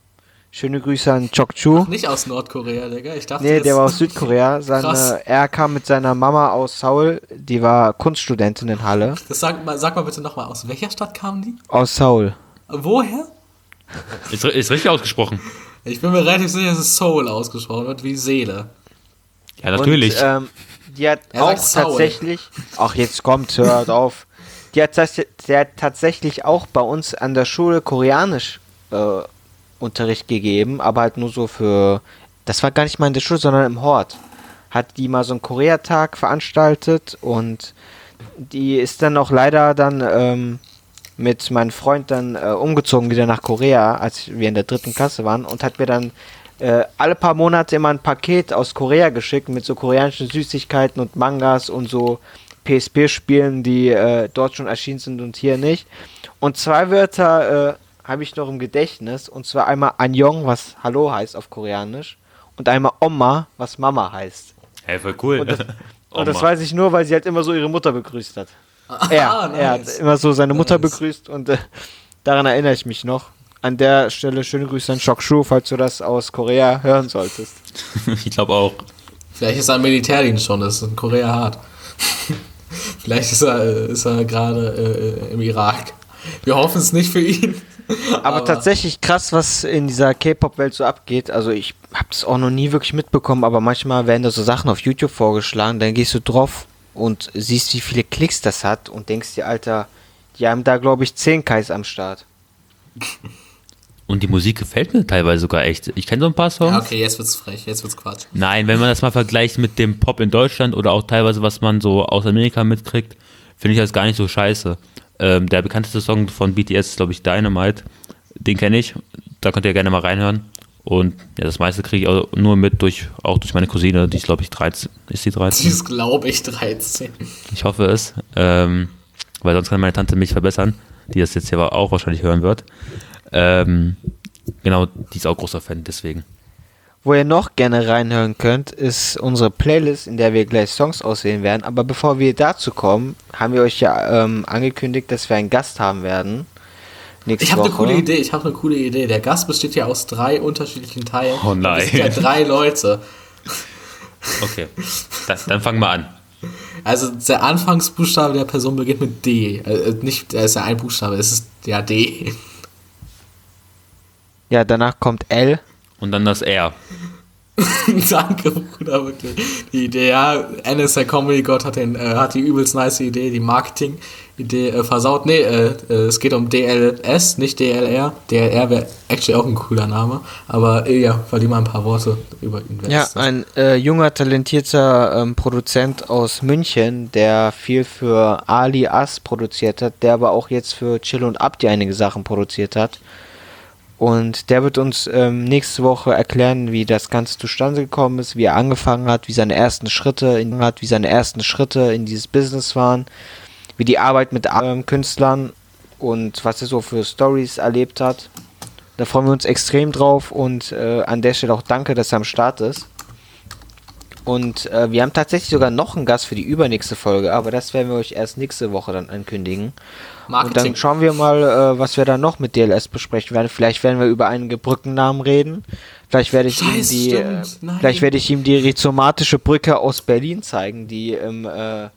Schöne Grüße an Chokchu. Nicht aus Nordkorea, Digga. Ich dachte, Nee, der war aus Südkorea. Seine, er kam mit seiner Mama aus Seoul, die war Kunststudentin in Halle. Das sag, mal, sag mal bitte nochmal, aus welcher Stadt kamen die? Aus Seoul. Woher? Ist, ist richtig ausgesprochen. Ich bin mir relativ sicher, dass es Soul ausgesprochen wird, wie Seele. Ja, natürlich. Und, ähm, die hat Er auch Seoul. tatsächlich. Ach, jetzt kommt, hört auf. Die hat, die hat tatsächlich auch bei uns an der Schule Koreanisch äh, Unterricht gegeben, aber halt nur so für. Das war gar nicht mal in der Schule, sondern im Hort. Hat die mal so einen Koreatag veranstaltet und die ist dann auch leider dann ähm, mit meinem Freund dann äh, umgezogen wieder nach Korea, als wir in der dritten Klasse waren und hat mir dann äh, alle paar Monate immer ein Paket aus Korea geschickt mit so koreanischen Süßigkeiten und Mangas und so PSP-Spielen, die äh, dort schon erschienen sind und hier nicht. Und zwei Wörter äh, habe ich noch im Gedächtnis und zwar einmal Annyeong, was Hallo heißt auf Koreanisch und einmal Oma, was Mama heißt. hey, voll cool. Und das, und das weiß ich nur, weil sie halt immer so ihre Mutter begrüßt hat. Er, Ah, er hat nice. immer so seine Mutter Nice. begrüßt und äh, daran erinnere ich mich noch. An der Stelle schöne Grüße an Shokshu, falls du das aus Korea hören solltest. ich glaube auch. Vielleicht ist er im Militärdienst schon, das ist in Korea hart. Vielleicht ist er, äh, ist er gerade äh, im Irak. Wir hoffen es nicht für ihn. Aber, tatsächlich krass, was in dieser K-Pop-Welt so abgeht. Also ich habe das auch noch nie wirklich mitbekommen, aber manchmal werden da so Sachen auf YouTube vorgeschlagen, dann gehst du drauf und siehst, wie viele Klicks das hat und denkst dir, Alter, die haben da glaube ich 10 Kais am Start. Und die Musik gefällt mir teilweise sogar echt. Ich kenne so ein paar Songs. Ja, okay, jetzt wird's frech, jetzt wird's Quatsch. Nein, wenn man das mal vergleicht mit dem Pop in Deutschland oder auch teilweise, was man so aus Amerika mitkriegt, finde ich das gar nicht so scheiße. Ähm, der bekannteste Song von BTS ist, glaube ich, Dynamite. Den kenne ich. Da könnt ihr gerne mal reinhören. Und ja, das meiste kriege ich auch nur mit durch, auch durch meine Cousine, die ist, glaube ich, 13. Ist die 13? Die ist, glaube ich, 13. Ich hoffe es. Ähm, weil sonst kann meine Tante mich verbessern, die das jetzt hier aber auch wahrscheinlich hören wird. Ähm, genau, die ist auch großer Fan, deswegen. Wo ihr noch gerne reinhören könnt, ist unsere Playlist, in der wir gleich Songs auswählen werden. Aber bevor wir dazu kommen, haben wir euch ja ähm, angekündigt, dass wir einen Gast haben werden. Nächste Ich habe eine coole Idee, ich habe eine coole Idee. Der Gast besteht ja aus drei unterschiedlichen Teilen. Oh nein. Das sind ja drei Leute. Okay, dann, dann fangen wir an. Also der Anfangsbuchstabe der Person beginnt mit D. Äh, nicht, er ist ja ein Buchstabe, es ist ja D. Ja, danach kommt L. Und dann das R. Danke, Bruder, wirklich. Die Idee, ja, Ennis, der Comedy-Gott, hat, den, äh, hat die übelst nice Idee, die Marketing-Idee äh, versaut. Nee, äh, äh, es geht um DLS, nicht DLR. DLR wäre actually auch ein cooler Name. Aber äh, ja, verlieh mal ein paar Worte über ihn. Ja, ein äh, junger, talentierter ähm, Produzent aus München, der viel für Ali As produziert hat, der aber auch jetzt für Chill und Abdi einige Sachen produziert hat. Und der wird uns ähm, nächste Woche erklären, wie das Ganze zustande gekommen ist, wie er angefangen hat, wie seine ersten Schritte in, hat, wie seine ersten Schritte in dieses Business waren, wie die Arbeit mit ähm, Künstlern und was er so für Stories erlebt hat. Da freuen wir uns extrem drauf und äh, an der Stelle auch danke, dass er am Start ist. Und äh, wir haben tatsächlich sogar noch einen Gast für die übernächste Folge, aber das werden wir euch erst nächste Woche dann ankündigen. Und Marketing. dann schauen wir mal, äh, was wir dann noch mit DLS besprechen werden. Vielleicht werden wir über einige Brückennamen reden. Vielleicht werde ich ihm Scheiße, die, äh, vielleicht werde ich ihm die rhizomatische Brücke aus Berlin zeigen, die im, äh,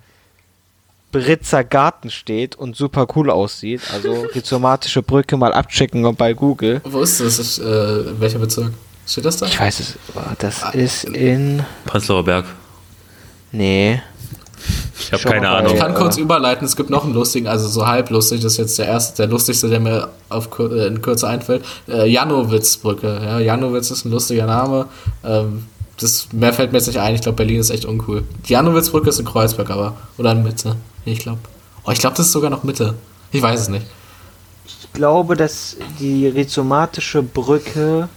Britzer Garten steht und super cool aussieht. Also rhizomatische Brücke mal abchecken bei Google. Wo ist das? Ist, äh, welcher Bezirk? Steht das da? Ich weiß es. Das ist in. Prenzlauer Berg. Nee. Ich habe keine Ahnung. Ich kann kurz überleiten, es gibt noch einen lustigen, also so halb lustig, das ist jetzt der erste, der lustigste, der mir auf, äh, in Kürze einfällt. Äh, Janowitz-Brücke. Ja, Janowitz ist ein lustiger Name. Ähm, das, mehr fällt mir jetzt nicht ein, ich glaube, Berlin ist echt uncool. Die Janowitz-Brücke ist in Kreuzberg aber. Oder in Mitte. Nee, Ich glaube. Oh, ich glaube, das ist sogar noch Mitte. Ich weiß es nicht. Ich glaube, dass die rhizomatische Brücke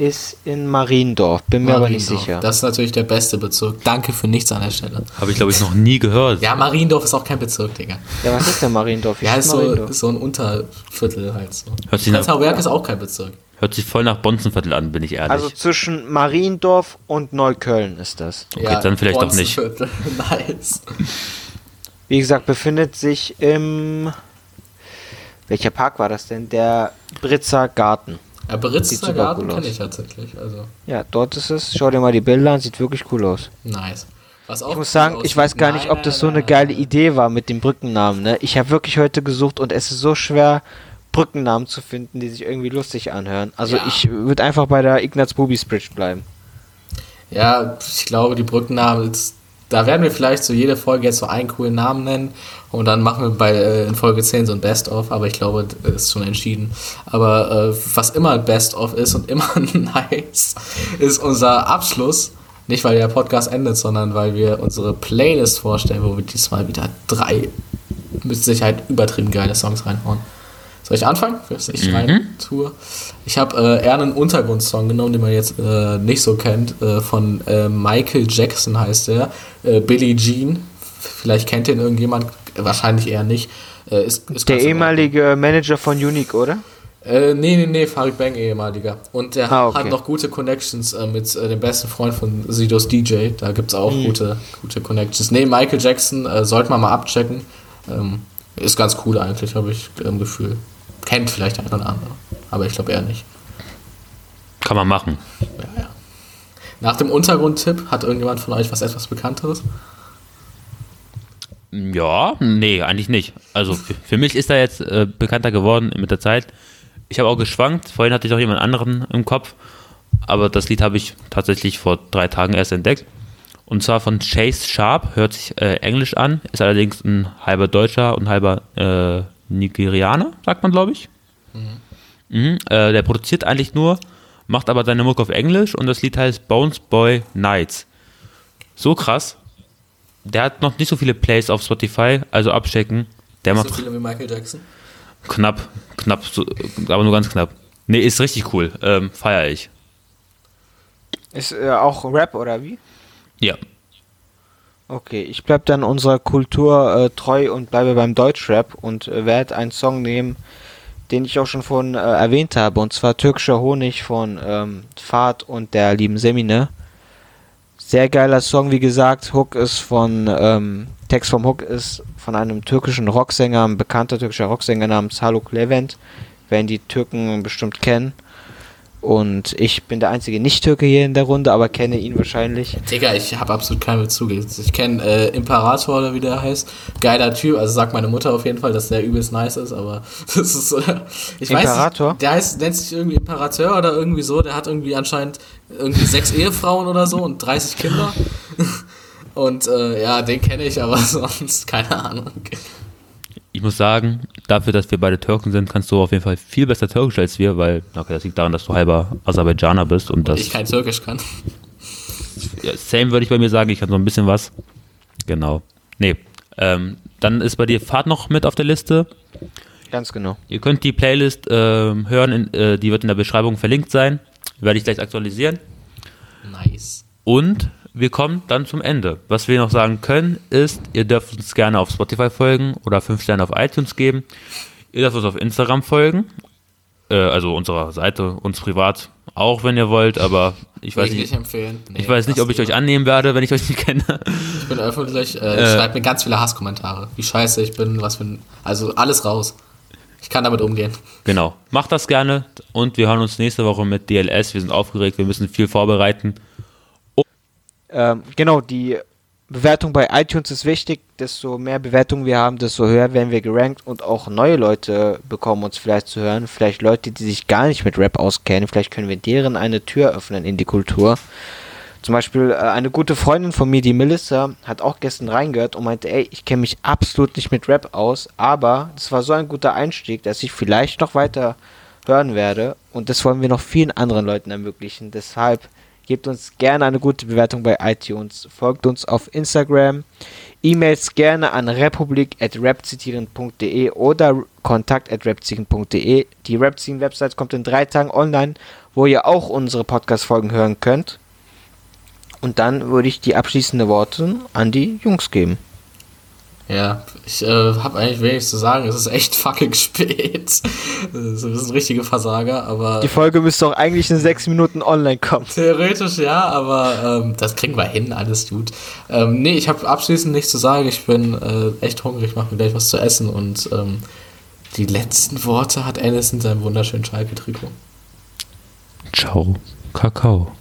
ist in Mariendorf. Bin mir aber nicht sicher. Das ist natürlich der beste Bezirk. Danke für nichts an der Stelle. Habe ich, glaube ich, noch nie gehört. Ja, Mariendorf ist auch kein Bezirk, Digga. ja, was ist denn Mariendorf? Wie Ja, ist so, Mariendorf? ist so ein Unterviertel halt so. Hört sich, nach, Berg ist auch kein Bezirk. hört sich voll nach Bonzenviertel an, bin ich ehrlich. Also zwischen Mariendorf und Neukölln ist das. Okay, dann vielleicht doch nicht. Nice. Wie gesagt, befindet sich im. Welcher Park war das denn? Der Britzer Garten. Beritzter super Garten cool kenne ich tatsächlich. Also, Ja, dort ist es. Schau dir mal die Bilder an, sieht wirklich cool aus. nice. Was auch Ich muss sagen, ich weiß gar nicht, ob das so eine geile. Idee war mit dem Brückennamen. Ne? Ich habe wirklich heute gesucht und es ist so schwer, Brückennamen zu finden, die sich irgendwie lustig anhören. Also Ja. ich würde einfach bei der Ignaz Bubis Bridge bleiben. Ja, ich glaube, die Brückennamen, jetzt, da werden wir vielleicht so jede Folge jetzt so einen coolen Namen nennen und dann machen wir bei äh, in Folge 10 so ein Best-of, aber ich glaube, das ist schon entschieden. Aber äh, was immer Best-of ist und immer nice, ist unser Abschluss. Nicht, weil der Podcast endet, sondern weil wir unsere Playlist vorstellen, wo wir diesmal wieder drei mit Sicherheit übertrieben geile Songs reinhauen. Soll ich anfangen? Ich rein tue? Ich habe äh, eher einen Untergrundsong genommen, den man jetzt äh, nicht so kennt. Äh, von äh, Michael Jackson heißt der. Äh, Billie Jean. Vielleicht kennt den irgendjemand. Wahrscheinlich eher nicht. Äh, ist, ist Der ehemalige Manager von Unique, oder? äh, nee, nee, nee, Farid Bang ehemaliger. Und der Ah, okay. hat noch gute Connections äh, mit äh, dem besten Freund von Sidos DJ. Da gibt es auch Mhm. gute, gute Connections. Nee, Michael Jackson äh, sollte man mal abchecken. Ähm, ist ganz cool eigentlich, habe ich im Gefühl. Kennt vielleicht eine oder andere. Aber ich glaube eher nicht. Kann man machen. Ja, ja. Nach dem Untergrundtipp hat irgendjemand von euch was etwas Bekannteres? Ja, nee, eigentlich nicht. Also für, mich ist er jetzt äh, bekannter geworden mit der Zeit. Ich habe auch geschwankt. Vorhin hatte ich auch jemand anderen im Kopf. Aber das Lied habe ich tatsächlich vor drei Tagen erst entdeckt. Und zwar von Chase Sharp. Hört sich äh, englisch an. Ist allerdings ein halber Deutscher und halber äh, Nigerianer, sagt man, glaube ich. Mhm. Äh, der produziert eigentlich nur, macht aber seine Mucke auf Englisch und das Lied heißt Bones Boy Nights. So krass. Der hat noch nicht so viele Plays auf Spotify, also abchecken. Der So macht viele wie Michael Jackson? knapp, knapp, so, aber nur ganz knapp. Nee, ist richtig cool. Ähm, Feier ich. Ist äh, auch Rap oder wie? Ja. Okay, ich bleib dann unserer Kultur äh, treu und bleibe beim Deutschrap und äh, werde einen Song nehmen, den ich auch schon vorhin äh, erwähnt habe, und zwar Türkischer Honig von ähm, Fahrt und der lieben Semine. Sehr geiler Song, wie gesagt. Hook ist von, ähm, Text vom Hook ist von einem türkischen Rocksänger, ein bekannter türkischer Rocksänger namens Haluk Levent, werden die Türken bestimmt kennen. Und ich bin der einzige Nicht-Türke hier in der Runde, aber kenne ihn wahrscheinlich. Digga, ich habe absolut keinen Bezug. Ich kenne äh, Imperator oder wie der heißt. Geiler Typ, also sagt meine Mutter auf jeden Fall, dass der übelst nice ist, aber das ist äh, ich Imperator? weiß nicht, der heißt, nennt sich irgendwie Imperator oder irgendwie so, der hat irgendwie anscheinend irgendwie sechs Ehefrauen oder so und 30 Kinder. Und äh, ja, den kenne ich, aber sonst keine Ahnung. Ich muss sagen, dafür, dass wir beide Türken sind, kannst du auf jeden Fall viel besser Türkisch als wir, weil, okay, das liegt daran, dass du halber Aserbaidschaner bist und das. Ich kein Türkisch kann. Ja, same würde ich bei mir sagen, ich kann so ein bisschen was. Genau. Nee. Ähm, dann ist bei dir Fahrt noch mit auf der Liste. Ganz genau. Ihr könnt die Playlist ähm, hören, in, äh, die wird in der Beschreibung verlinkt sein. Werde ich gleich aktualisieren. Nice. Und wir kommen dann zum Ende. Was wir noch sagen können, ist, ihr dürft uns gerne auf Spotify folgen oder 5 Sterne auf iTunes geben. Ihr dürft uns auf Instagram folgen. Äh, also unserer Seite, uns privat auch, wenn ihr wollt, aber ich weiß nicht. nicht empfehlen. Nee, Ich weiß nicht, ob ich euch annehmen werde, wenn ich euch nicht kenne. Ich bin öffentlich, äh, schreibt mir ganz viele Hasskommentare. Wie scheiße ich bin, was für ein. Also alles raus. Ich kann damit umgehen. Genau. Macht das gerne und wir hören uns nächste Woche mit DLS. Wir sind aufgeregt, wir müssen viel vorbereiten. Ähm, genau, die Bewertung bei iTunes ist wichtig. Desto mehr Bewertungen wir haben, desto höher werden wir gerankt und auch neue Leute bekommen uns vielleicht zu hören. Vielleicht Leute, die sich gar nicht mit Rap auskennen. Vielleicht können wir deren eine Tür öffnen in die Kultur. Zum Beispiel äh, eine gute Freundin von mir, die Melissa, hat auch gestern reingehört und meinte, ey, ich kenne mich absolut nicht mit Rap aus, aber das war so ein guter Einstieg, dass ich vielleicht noch weiter hören werde und das wollen wir noch vielen anderen Leuten ermöglichen. Deshalb gebt uns gerne eine gute Bewertung bei iTunes, folgt uns auf Instagram, E-Mails gerne an republik.rapzitieren.de oder kontakt.rapzitieren.de. Die Rapzitieren-Website kommt in drei Tagen online, wo ihr auch unsere Podcast-Folgen hören könnt. Und dann würde ich die abschließenden Worte an die Jungs geben. Ja, ich äh, habe eigentlich wenig zu sagen. Es ist echt fucking spät. Wir sind richtige Versager, aber. Die Folge müsste auch eigentlich in sechs Minuten online kommen. Theoretisch ja, aber ähm, das kriegen wir hin, alles gut. Ähm, nee, ich habe abschließend nichts zu sagen. Ich bin äh, echt hungrig, mache mir gleich was zu essen und ähm, die letzten Worte hat Alice in seinem wunderschönen Schalke-Trikot. Ciao, Kakao.